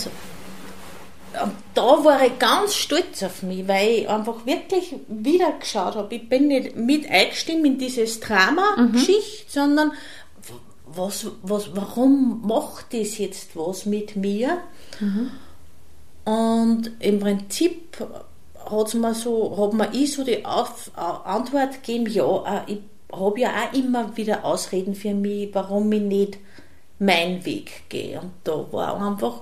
und da war ich ganz stolz auf mich, weil ich einfach wirklich wieder geschaut habe. Ich bin nicht mit eingestimmt in dieses Drama-Geschichte, sondern was, was, warum macht das jetzt was mit mir? Und im Prinzip hat's mir so, hat mir ich so die Auf, Au- Antwort gegeben, ja, äh, ich habe ja auch immer wieder Ausreden für mich, warum ich nicht meinen Weg gehe. Und da war einfach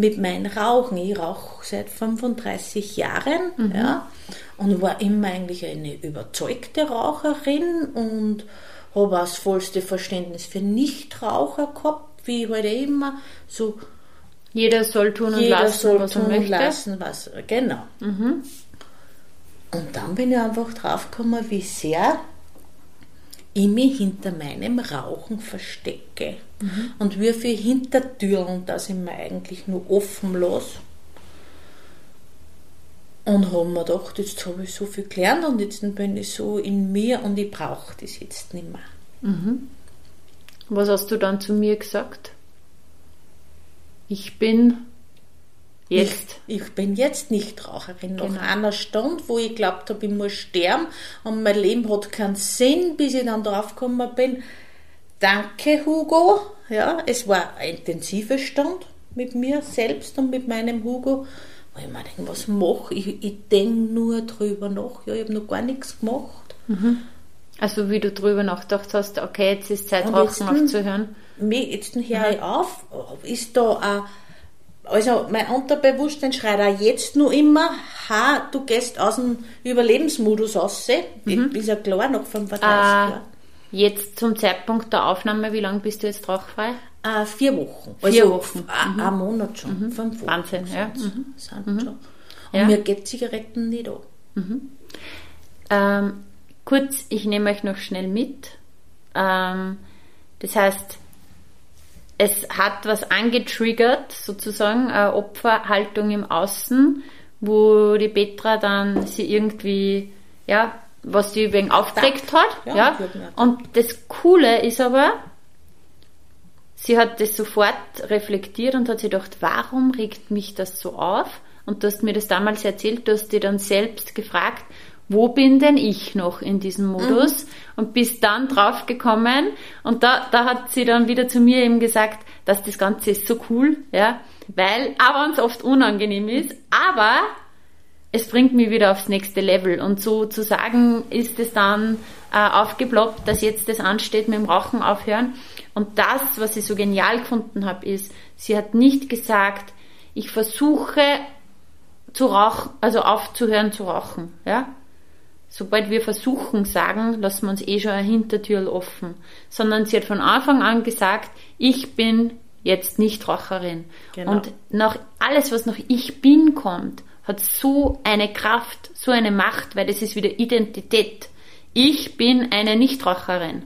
mit meinem Rauchen, ich rauche seit 35 Jahren, ja, und war immer eigentlich eine überzeugte Raucherin und habe das vollste Verständnis für Nichtraucher gehabt, wie ich halt immer so Jeder soll tun und jeder lassen, soll was er tun und möchte. lassen, was genau. Und dann bin ich einfach draufgekommen, wie sehr ich mich hinter meinem Rauchen verstecke. Und wie viele Hintertüren, dass ich mir eigentlich nur offen lasse. Und habe mir gedacht, jetzt habe ich so viel gelernt und jetzt bin ich so in mir und ich brauche das jetzt nicht mehr. Was hast du dann zu mir gesagt? Ich bin jetzt. Ich, ich bin jetzt nicht Raucherin. Nach Genau. einer Stunde, wo ich glaubt habe, ich muss sterben und mein Leben hat keinen Sinn, bis ich dann draufgekommen bin. Danke, Hugo. Ja, es war eine intensive Stunde mit mir selbst und mit meinem Hugo. Wo ich mir denke, was mache ich? Ich denke nur drüber nach. Ja, ich habe noch gar nichts gemacht. Also wie du drüber nachgedacht hast, okay, jetzt ist Zeit, Rauchen jetzt- aufzuhören. Jetzt höre ich auf, ist da ein, also mein Unterbewusstsein schreit auch jetzt nur immer, ha, du gehst aus dem Überlebensmodus raus. Ist ja klar, nach 35 Äh, Jahren. jetzt zum Zeitpunkt der Aufnahme, wie lange bist du jetzt rauchfrei? Äh, vier Wochen. Vier also, Wochen. Ein, ein Monat schon. Fünf Wochen. Wahnsinn, ja. sind's- Sind schon. Und Ja. mir geht Zigaretten nicht an. Ähm, kurz, ich nehme euch noch schnell mit. Ähm, das heißt, es hat was angetriggert, sozusagen, eine Opferhaltung im Außen, wo die Petra dann sie irgendwie, ja, was sie wegen aufgeregt hat. Ja, Ja. Und das Coole ist aber, sie hat das sofort reflektiert und hat sich gedacht, warum regt mich das so auf? Und du hast mir das damals erzählt, du hast dir dann selbst gefragt, wo bin denn ich noch in diesem Modus? Und bist dann drauf gekommen und da, da hat sie dann wieder zu mir eben gesagt, dass das Ganze ist so cool, ja, weil, aber uns oft unangenehm ist, aber es bringt mich wieder aufs nächste Level. Und sozusagen ist es dann äh, aufgeploppt, dass jetzt das ansteht mit dem Rauchen aufhören. Und das, was ich so genial gefunden habe, ist, sie hat nicht gesagt, ich versuche zu rauchen, also aufzuhören zu rauchen, ja. Sobald wir versuchen sagen, lassen wir uns eh schon eine Hintertür offen. Sondern sie hat von Anfang an gesagt, ich bin jetzt nicht Raucherin. Genau. Und nach alles, was nach ich bin kommt, hat so eine Kraft, so eine Macht, weil das ist wieder Identität. Ich bin eine Nichtraucherin.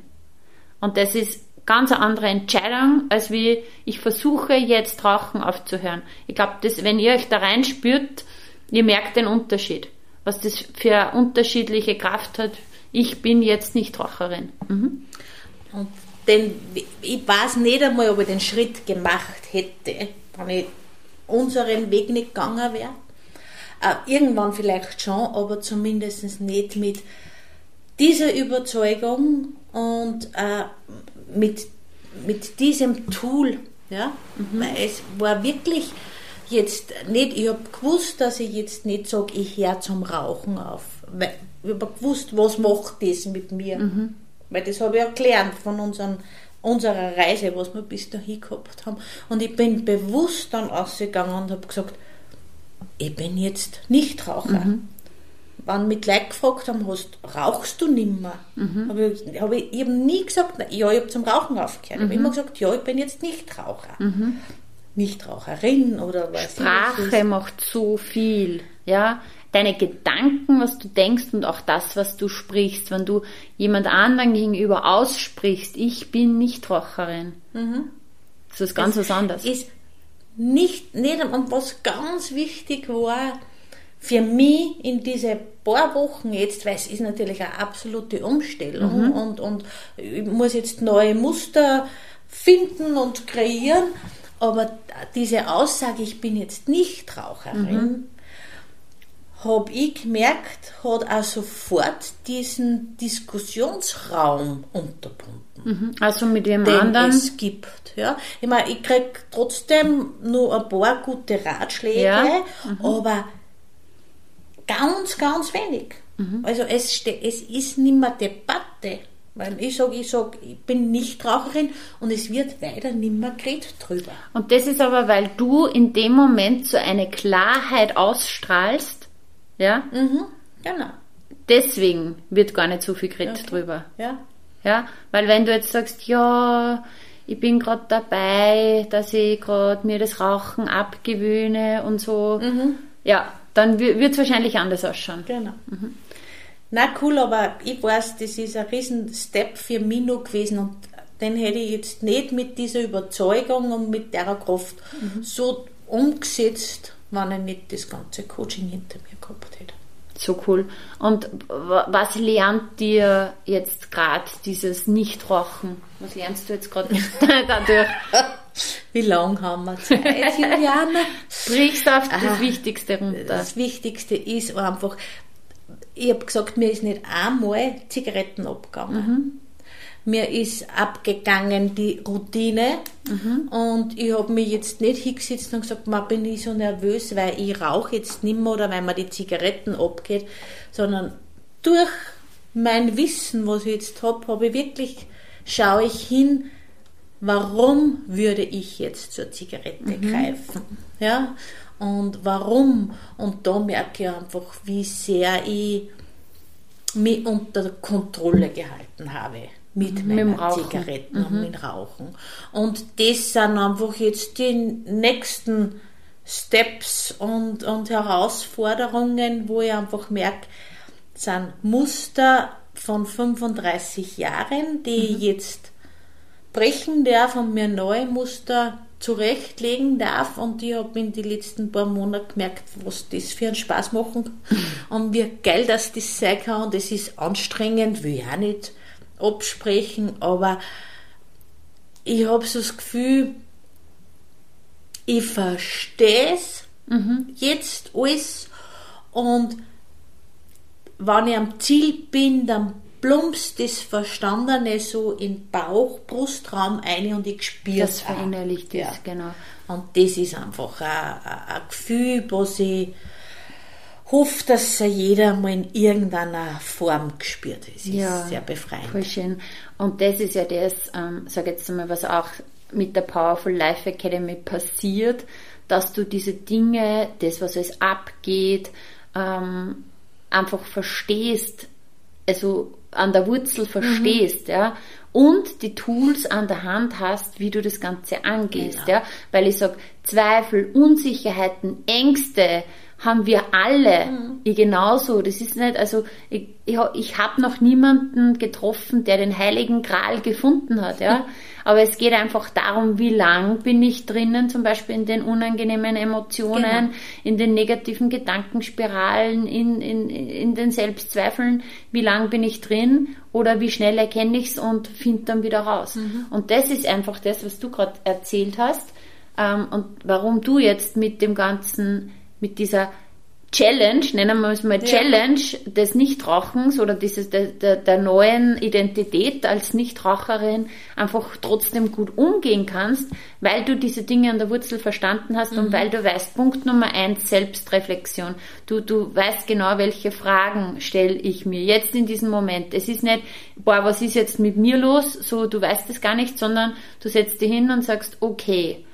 Und das ist ganz eine andere Entscheidung, als wie ich versuche jetzt Rauchen aufzuhören. Ich glaube, wenn ihr euch da reinspürt, ihr merkt den Unterschied, was das für unterschiedliche Kraft hat. Ich bin jetzt Nichtraucherin. Mhm. Und den, ich weiß nicht einmal, ob ich den Schritt gemacht hätte, wenn ich unseren Weg nicht gegangen wäre. Äh, irgendwann vielleicht schon, aber zumindest nicht mit dieser Überzeugung und äh, mit, mit diesem Tool. Ja? Mhm. Es war wirklich jetzt nicht, ich habe gewusst, dass ich jetzt nicht sage, ich höre zum Rauchen auf. Weil ich habe gewusst, was macht das mit mir. Mhm. Weil das habe ich ja gelernt von unseren, unserer Reise, was wir bis dahin gehabt haben. Und ich bin bewusst dann ausgegangen und habe gesagt, ich bin jetzt Nichtraucher. Mhm. Wenn mich Leute gefragt haben, hast, rauchst du nimmer? Mhm. Habe ich, hab ich, ich hab nie gesagt, ja, ich habe zum Rauchen aufgehört. Mhm. Ich habe immer gesagt, ja, ich bin jetzt Nichtraucher. Mhm. Nichtraucherin oder was. Sprache macht so viel, ja. Deine Gedanken, was du denkst und auch das, was du sprichst, wenn du jemand anderen gegenüber aussprichst, ich bin Nichtraucherin. Mhm. Das ist ganz es was anderes. Ist nicht, nicht, und was ganz wichtig war, für mich in diese paar Wochen jetzt, weil es ist natürlich eine absolute Umstellung mhm. und, und ich muss jetzt neue Muster finden und kreieren, aber diese Aussage, ich bin jetzt nicht Raucherin, mhm. habe ich gemerkt, hat auch sofort diesen Diskussionsraum unterbunden. Mhm. Also mit dem den anderen. es gibt. Ja. Ich meine, ich kriege trotzdem nur ein paar gute Ratschläge, ja. mhm. aber ganz, ganz wenig. Mhm. Also es, es ist nicht mehr Debatte. Weil ich sage, ich sage, ich bin nicht Raucherin und es wird weiter nimmer geredet drüber. Und das ist aber, weil du in dem Moment so eine Klarheit ausstrahlst, ja? Mhm, genau. Deswegen wird gar nicht so viel geredet okay. drüber. Ja. Ja, weil wenn du jetzt sagst, ja, ich bin gerade dabei, dass ich gerade mir das Rauchen abgewöhne und so, mhm. ja, dann wird es wahrscheinlich anders ausschauen. Genau. Mhm. Na cool, aber ich weiß, das ist ein riesen Step für mich noch gewesen und den hätte ich jetzt nicht mit dieser Überzeugung und mit der Kraft mhm. so umgesetzt, wenn ich nicht das ganze Coaching hinter mir gehabt hätte. So cool. Und was lernt dir jetzt gerade dieses Nichtrauchen? Was lernst du jetzt gerade *laughs* *laughs* dadurch? Wie lange haben wir Zeit, *laughs* Juliane? Brichst auf das ah, Wichtigste runter. Das Wichtigste ist einfach, ich habe gesagt, mir ist nicht einmal Zigaretten abgegangen. Mhm. Mir ist abgegangen die Routine mhm. und ich habe mich jetzt nicht hingesetzt und gesagt, man bin ich so nervös, weil ich rauche jetzt nicht mehr oder weil mir die Zigaretten abgeht, sondern durch mein Wissen, was ich jetzt habe, habe ich wirklich, schaue ich hin, warum würde ich jetzt zur Zigarette mhm. greifen? Ja? Und warum. Und da merke ich einfach, wie sehr ich mich unter Kontrolle gehalten habe mit mhm, meinen Zigaretten mhm. und mit Rauchen. Und das sind einfach jetzt die nächsten Steps und, und Herausforderungen, wo ich einfach merke, sind Muster von 35 Jahren, die mhm. ich jetzt brechen darf und mir neue Muster zurechtlegen darf. Und ich habe in den letzten paar Monaten gemerkt, was das für einen Spaß machen und wie geil dass das sein kann. Und es ist anstrengend, will ich auch nicht absprechen, aber ich habe so das Gefühl, ich verstehe es mhm. jetzt alles. Und wenn ich am Ziel bin, dann plumpst das Verstandene so in Bauch, Brustraum ein und ich spüre das. verinnerlicht ist, ja. genau. Und das ist einfach ein, ein Gefühl, was ich hoffe, dass jeder mal in irgendeiner Form gespürt ist. Ja, ist sehr befreiend. Voll schön. Und das ist ja das, ähm, sag jetzt mal, was auch mit der Powerful Life Academy passiert, dass du diese Dinge, das, was es abgeht, ähm, einfach verstehst, also an der Wurzel verstehst, mhm. ja, und die Tools an der Hand hast, wie du das Ganze angehst, genau. ja, weil ich sag Zweifel, Unsicherheiten, Ängste, haben wir alle. Mhm. Ich genauso. Das ist nicht, also ich, ich, ich habe noch niemanden getroffen, der den heiligen Gral gefunden hat. Ja? *laughs* Aber es geht einfach darum, wie lang bin ich drinnen, zum Beispiel in den unangenehmen Emotionen, genau. in den negativen Gedankenspiralen, in, in, in den Selbstzweifeln, wie lang bin ich drin oder wie schnell erkenne ich es und finde dann wieder raus. Mhm. Und das ist einfach das, was du gerade erzählt hast ähm, und warum du jetzt mit dem ganzen mit dieser Challenge, nennen wir es mal ja. Challenge des Nichtrauchens oder dieses der, der, der neuen Identität als Nichtraucherin einfach trotzdem gut umgehen kannst, weil du diese Dinge an der Wurzel verstanden hast mhm. und weil du weißt, Punkt Nummer eins, Selbstreflexion. Du, du weißt genau, welche Fragen stelle ich mir jetzt in diesem Moment. Es ist nicht, boah, was ist jetzt mit mir los? So, du weißt es gar nicht, sondern du setzt dich hin und sagst, okay,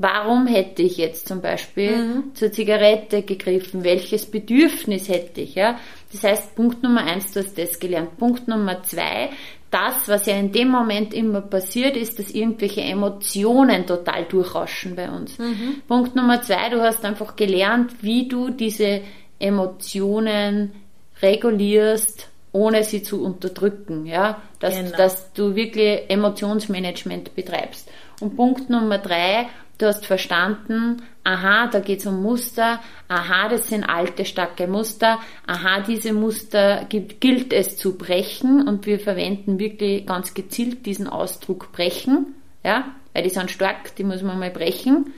Warum hätte ich jetzt zum Beispiel mhm. zur Zigarette gegriffen? Welches Bedürfnis hätte ich? Ja? Das heißt, Punkt Nummer eins, du hast das gelernt. Punkt Nummer zwei, das, was ja in dem Moment immer passiert, ist, dass irgendwelche Emotionen total durchrauschen bei uns. Mhm. Punkt Nummer zwei, du hast einfach gelernt, wie du diese Emotionen regulierst, ohne sie zu unterdrücken, ja, dass, genau. dass du wirklich Emotionsmanagement betreibst. Und Punkt Nummer drei, Du hast verstanden, aha, da geht es um Muster, aha, das sind alte, starke Muster, aha, diese Muster gibt, gilt es zu brechen und wir verwenden wirklich ganz gezielt diesen Ausdruck brechen, ja, weil die sind stark, die muss man mal brechen,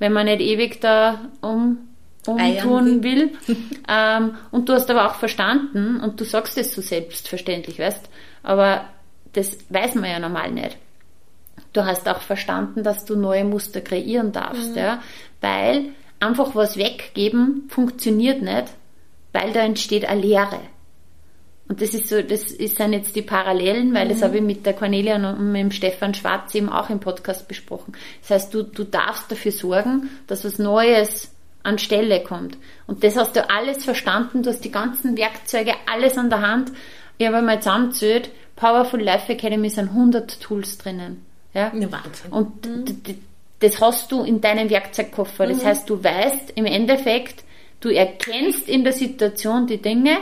wenn man nicht ewig da um, umtun will. *laughs* ähm, und du hast aber auch verstanden und du sagst es so selbstverständlich, weißt, aber das weiß man ja normal nicht. Du hast auch verstanden, dass du neue Muster kreieren darfst, mhm. ja, weil einfach was weggeben funktioniert nicht, weil da entsteht eine Leere. Und das ist so, das sind jetzt die Parallelen, weil mhm. das habe ich mit der Cornelia und mit dem Stefan Schwarz eben auch im Podcast besprochen. Das heißt, du, du darfst dafür sorgen, dass was Neues an Stelle kommt. Und das hast du alles verstanden, du hast die ganzen Werkzeuge, alles an der Hand. Ich habe einmal zusammengezählt, Powerful Life Academy sind 100 Tools drinnen. Ja? ja Wahnsinn. Und mhm. das hast du in deinem Werkzeugkoffer. Das mhm. heißt, du weißt im Endeffekt, du erkennst in der Situation die Dinge,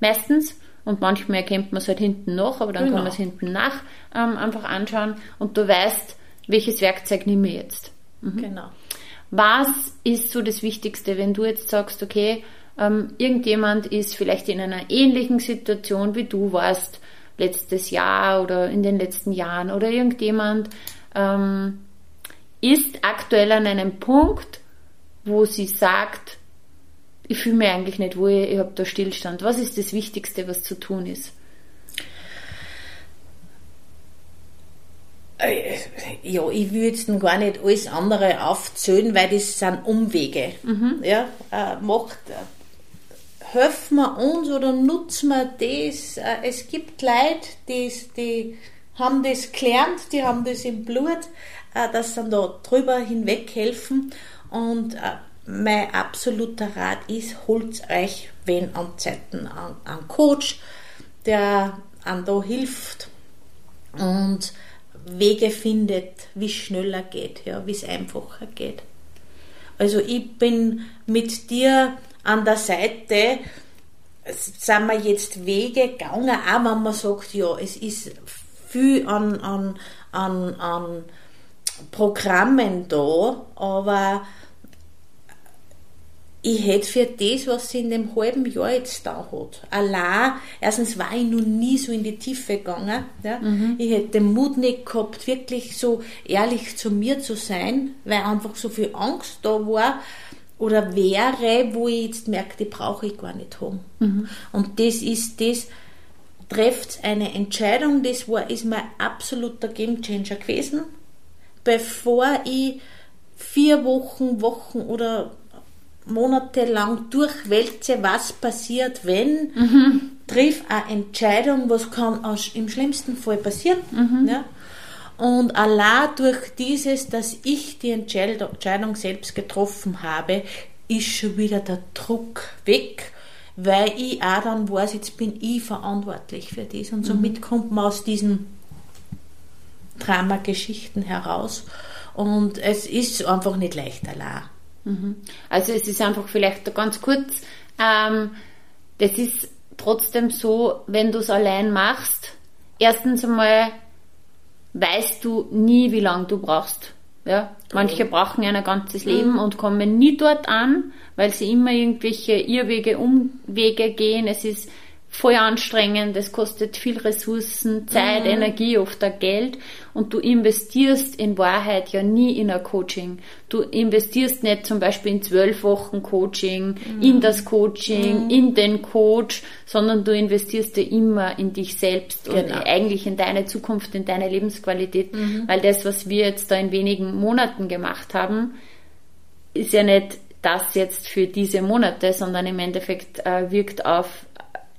meistens, und manchmal erkennt man es halt hinten noch, aber dann genau. kann man es hinten nach ähm, einfach anschauen und du weißt, welches Werkzeug nehme ich jetzt. Mhm. Genau. Was ist so das Wichtigste, wenn du jetzt sagst, okay, ähm, irgendjemand ist vielleicht in einer ähnlichen Situation wie du warst, letztes Jahr oder in den letzten Jahren oder irgendjemand ähm, ist aktuell an einem Punkt, wo sie sagt, ich fühle mich eigentlich nicht wohl, ich habe da Stillstand. Was ist das Wichtigste, was zu tun ist? Äh, ja, ich will jetzt gar nicht alles andere aufzählen, weil das sind Umwege. Mhm. Ja, äh, macht, äh, helfen wir uns oder nutzen wir das? Äh, es gibt Leute, die, die haben das gelernt, die haben das im Blut, äh, dass sie da drüber hinweg helfen. Und äh, mein absoluter Rat ist, holt euch wen an Zeiten an, Coach, der an da hilft und Wege findet, wie schneller geht, ja, wie es einfacher geht. Also ich bin mit dir an der Seite sind wir jetzt Wege gegangen, auch wenn man sagt, ja, es ist viel an, an, an, an Programmen da, aber ich hätte für das, was sie in dem halben Jahr jetzt da hat, allein, erstens war ich noch nie so in die Tiefe gegangen, ja? Mhm. ich hätte den Mut nicht gehabt, wirklich so ehrlich zu mir zu sein, weil einfach so viel Angst da war, oder wäre, wo ich jetzt merke, die brauche ich gar nicht haben. Mhm. Und das ist das, trefft eine Entscheidung, das war, ist mein absoluter Gamechanger gewesen, bevor ich vier Wochen, Wochen oder Monate lang durchwälze, was passiert, wenn, mhm. triff eine Entscheidung, was kann im schlimmsten Fall passieren. Mhm. Ja? Und allein durch dieses, dass ich die Entscheidung selbst getroffen habe, ist schon wieder der Druck weg, weil ich auch dann weiß, jetzt bin ich verantwortlich für das. Und somit mhm. kommt man aus diesen Dramageschichten heraus. Und es ist einfach nicht leicht allein. Mhm. Also es ist einfach vielleicht ganz kurz, ähm, das ist trotzdem so, wenn du es allein machst, erstens einmal weißt du nie, wie lange du brauchst. Ja? Manche mhm. brauchen ein ganzes Leben mhm. und kommen nie dort an, weil sie immer irgendwelche Irrwege, Umwege gehen. Es ist voll anstrengend, es kostet viel Ressourcen, Zeit, mhm. Energie, oft auch Geld und du investierst in Wahrheit ja nie in ein Coaching. Du investierst nicht zum Beispiel in zwölf Wochen Coaching, mhm. in das Coaching, mhm. in den Coach, sondern du investierst ja immer in dich selbst genau. und eigentlich in deine Zukunft, in deine Lebensqualität, mhm. weil das, was wir jetzt da in wenigen Monaten gemacht haben, ist ja nicht das jetzt für diese Monate, sondern im Endeffekt äh, wirkt auf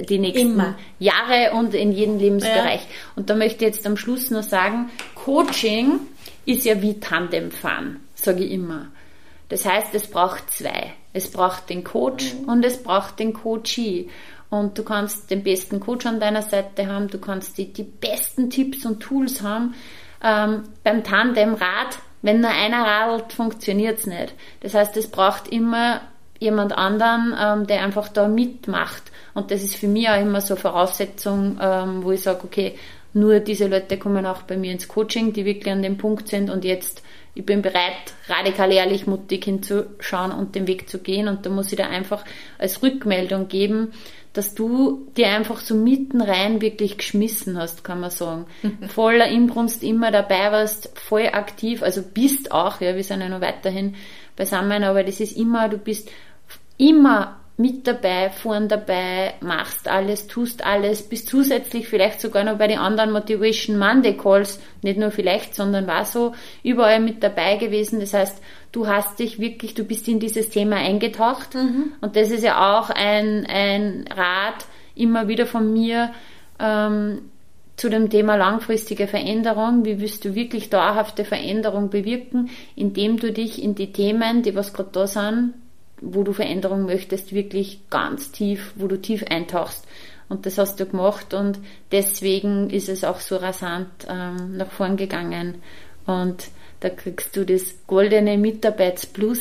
die nächsten Immer. Jahre und in jedem Lebensbereich. Ja. Und da möchte ich jetzt am Schluss noch sagen, Coaching ist ja wie Tandemfahren, sage ich immer. Das heißt, es braucht zwei. Es braucht den Coach mhm. und es braucht den Coachee. Und du kannst den besten Coach an deiner Seite haben, du kannst die, die besten Tipps und Tools haben. Ähm, beim Tandemrad, wenn nur einer radelt, funktioniert es nicht. Das heißt, es braucht immer jemand anderen, ähm, der einfach da mitmacht. Und das ist für mich auch immer so eine Voraussetzung, ähm, wo ich sage, okay, nur diese Leute kommen auch bei mir ins Coaching, die wirklich an dem Punkt sind und jetzt, ich bin bereit, radikal ehrlich, mutig hinzuschauen und den Weg zu gehen. Und da muss ich da einfach als Rückmeldung geben, dass du dir einfach so mitten rein wirklich geschmissen hast, kann man sagen. Voller Inbrunst immer dabei warst, voll aktiv, also bist auch, ja, wir sind ja noch weiterhin beisammen, aber das ist immer, du bist immer mit dabei, vorn dabei, machst alles, tust alles, bist zusätzlich vielleicht sogar noch bei den anderen Motivation Monday Calls, nicht nur vielleicht, sondern war so überall mit dabei gewesen. Das heißt, du hast dich wirklich, du bist in dieses Thema eingetaucht mhm. und das ist ja auch ein, ein Rat immer wieder von mir, ähm, zu dem Thema langfristige Veränderung. Wie willst du wirklich dauerhafte Veränderung bewirken, indem du dich in die Themen, die was gerade da sind, wo du Veränderung möchtest, wirklich ganz tief, wo du tief eintauchst. Und das hast du gemacht und deswegen ist es auch so rasant ähm, nach vorn gegangen. Und da kriegst du das goldene Mitarbeitsplus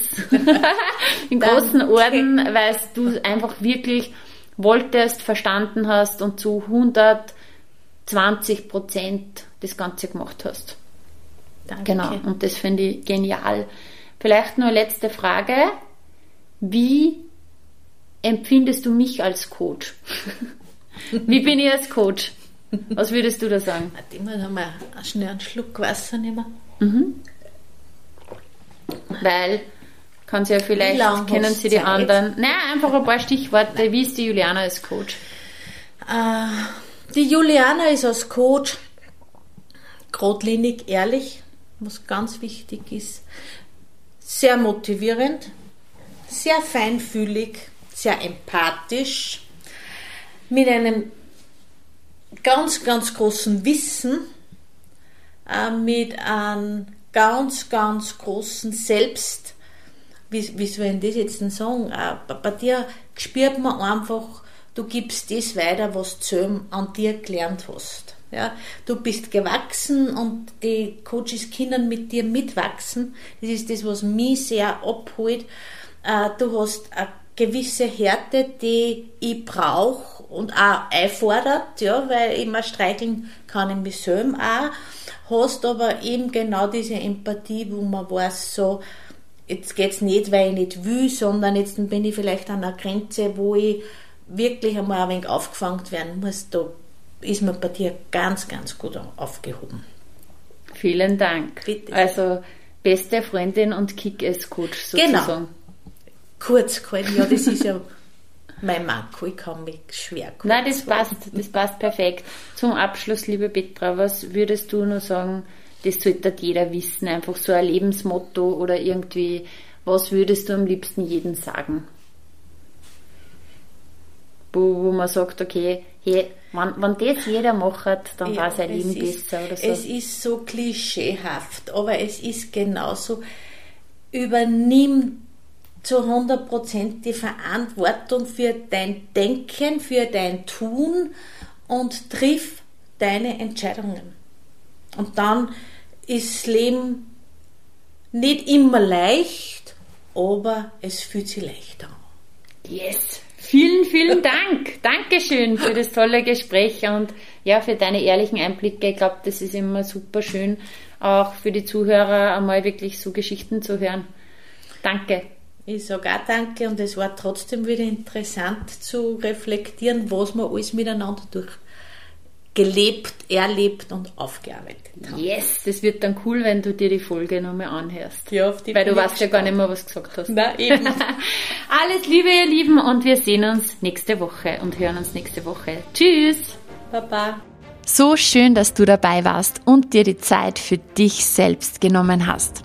*laughs* im großen Orden, weil du einfach wirklich wolltest, verstanden hast und zu 120 Prozent das Ganze gemacht hast. Danke. Genau, und das finde ich genial. Vielleicht nur letzte Frage. Wie empfindest du mich als Coach? *laughs* Wie bin ich als Coach? Was würdest du da sagen? Immer haben wir schnell einen Schluck Wasser nehmen. Mhm. Weil, kann sie ja vielleicht, kennen sie die anderen. Nein, einfach ein paar Stichworte. Nein. Wie ist die Juliana als Coach? Äh, die Juliana ist als Coach geradlinig, ehrlich, was ganz wichtig ist. Sehr motivierend, sehr feinfühlig, sehr empathisch, mit einem ganz, ganz großen Wissen, äh, mit einem ganz, ganz großen Selbst, wie, soll ich das jetzt denn sagen? Äh, bei dir spürt man einfach, du gibst das weiter, was du an dir gelernt hast. Ja, du bist gewachsen und die Coaches können mit dir mitwachsen. Das ist das, was mich sehr abholt äh, du hast eine gewisse Härte, die ich brauche und auch einfordert, ja, weil immer streicheln kann ich mich selber auch. Hast aber eben genau diese Empathie, wo man weiß, so, jetzt geht's nicht, weil ich nicht will, sondern jetzt bin ich vielleicht an einer Grenze, wo ich wirklich einmal ein wenig aufgefangen werden muss. Da ist man bei dir ganz, ganz gut aufgehoben. Vielen Dank. Bitte. Also beste Freundin und Kick-Ass-Coach genau. sozusagen. Genau kurz gehalten. Ja, das ist ja *laughs* mein Marco, ich kann mich schwer kurz Nein, das passt, das passt perfekt. Zum Abschluss, liebe Petra, was würdest du nur sagen, das sollte jeder wissen, einfach so ein Lebensmotto oder irgendwie, was würdest du am liebsten jedem sagen? Wo, wo man sagt, okay, hey, wenn, wenn das jeder macht, dann ja, war sein Leben ist, besser oder so. Es ist so klischeehaft, aber es ist genauso. Übernimm zu 100% die Verantwortung für dein Denken, für dein Tun und triff deine Entscheidungen. Und dann ist das Leben nicht immer leicht, aber es fühlt sich leicht an. Yes! Vielen, vielen Dank. *laughs* Dankeschön für das tolle Gespräch und ja, für deine ehrlichen Einblicke. Ich glaube, das ist immer super schön, auch für die Zuhörer einmal wirklich so Geschichten zu hören. Danke. Ich sage auch danke und es war trotzdem wieder interessant zu reflektieren, was wir alles miteinander durch gelebt, erlebt und aufgearbeitet haben. Yes, das wird dann cool, wenn du dir die Folge nochmal anhörst. Ja, auf die Weil du weißt ja gar nicht mehr, was du gesagt hast. Nein, eben. *laughs* Alles Liebe, ihr Lieben, und wir sehen uns nächste Woche und hören uns nächste Woche. Tschüss! Baba! So schön, dass du dabei warst und dir die Zeit für dich selbst genommen hast.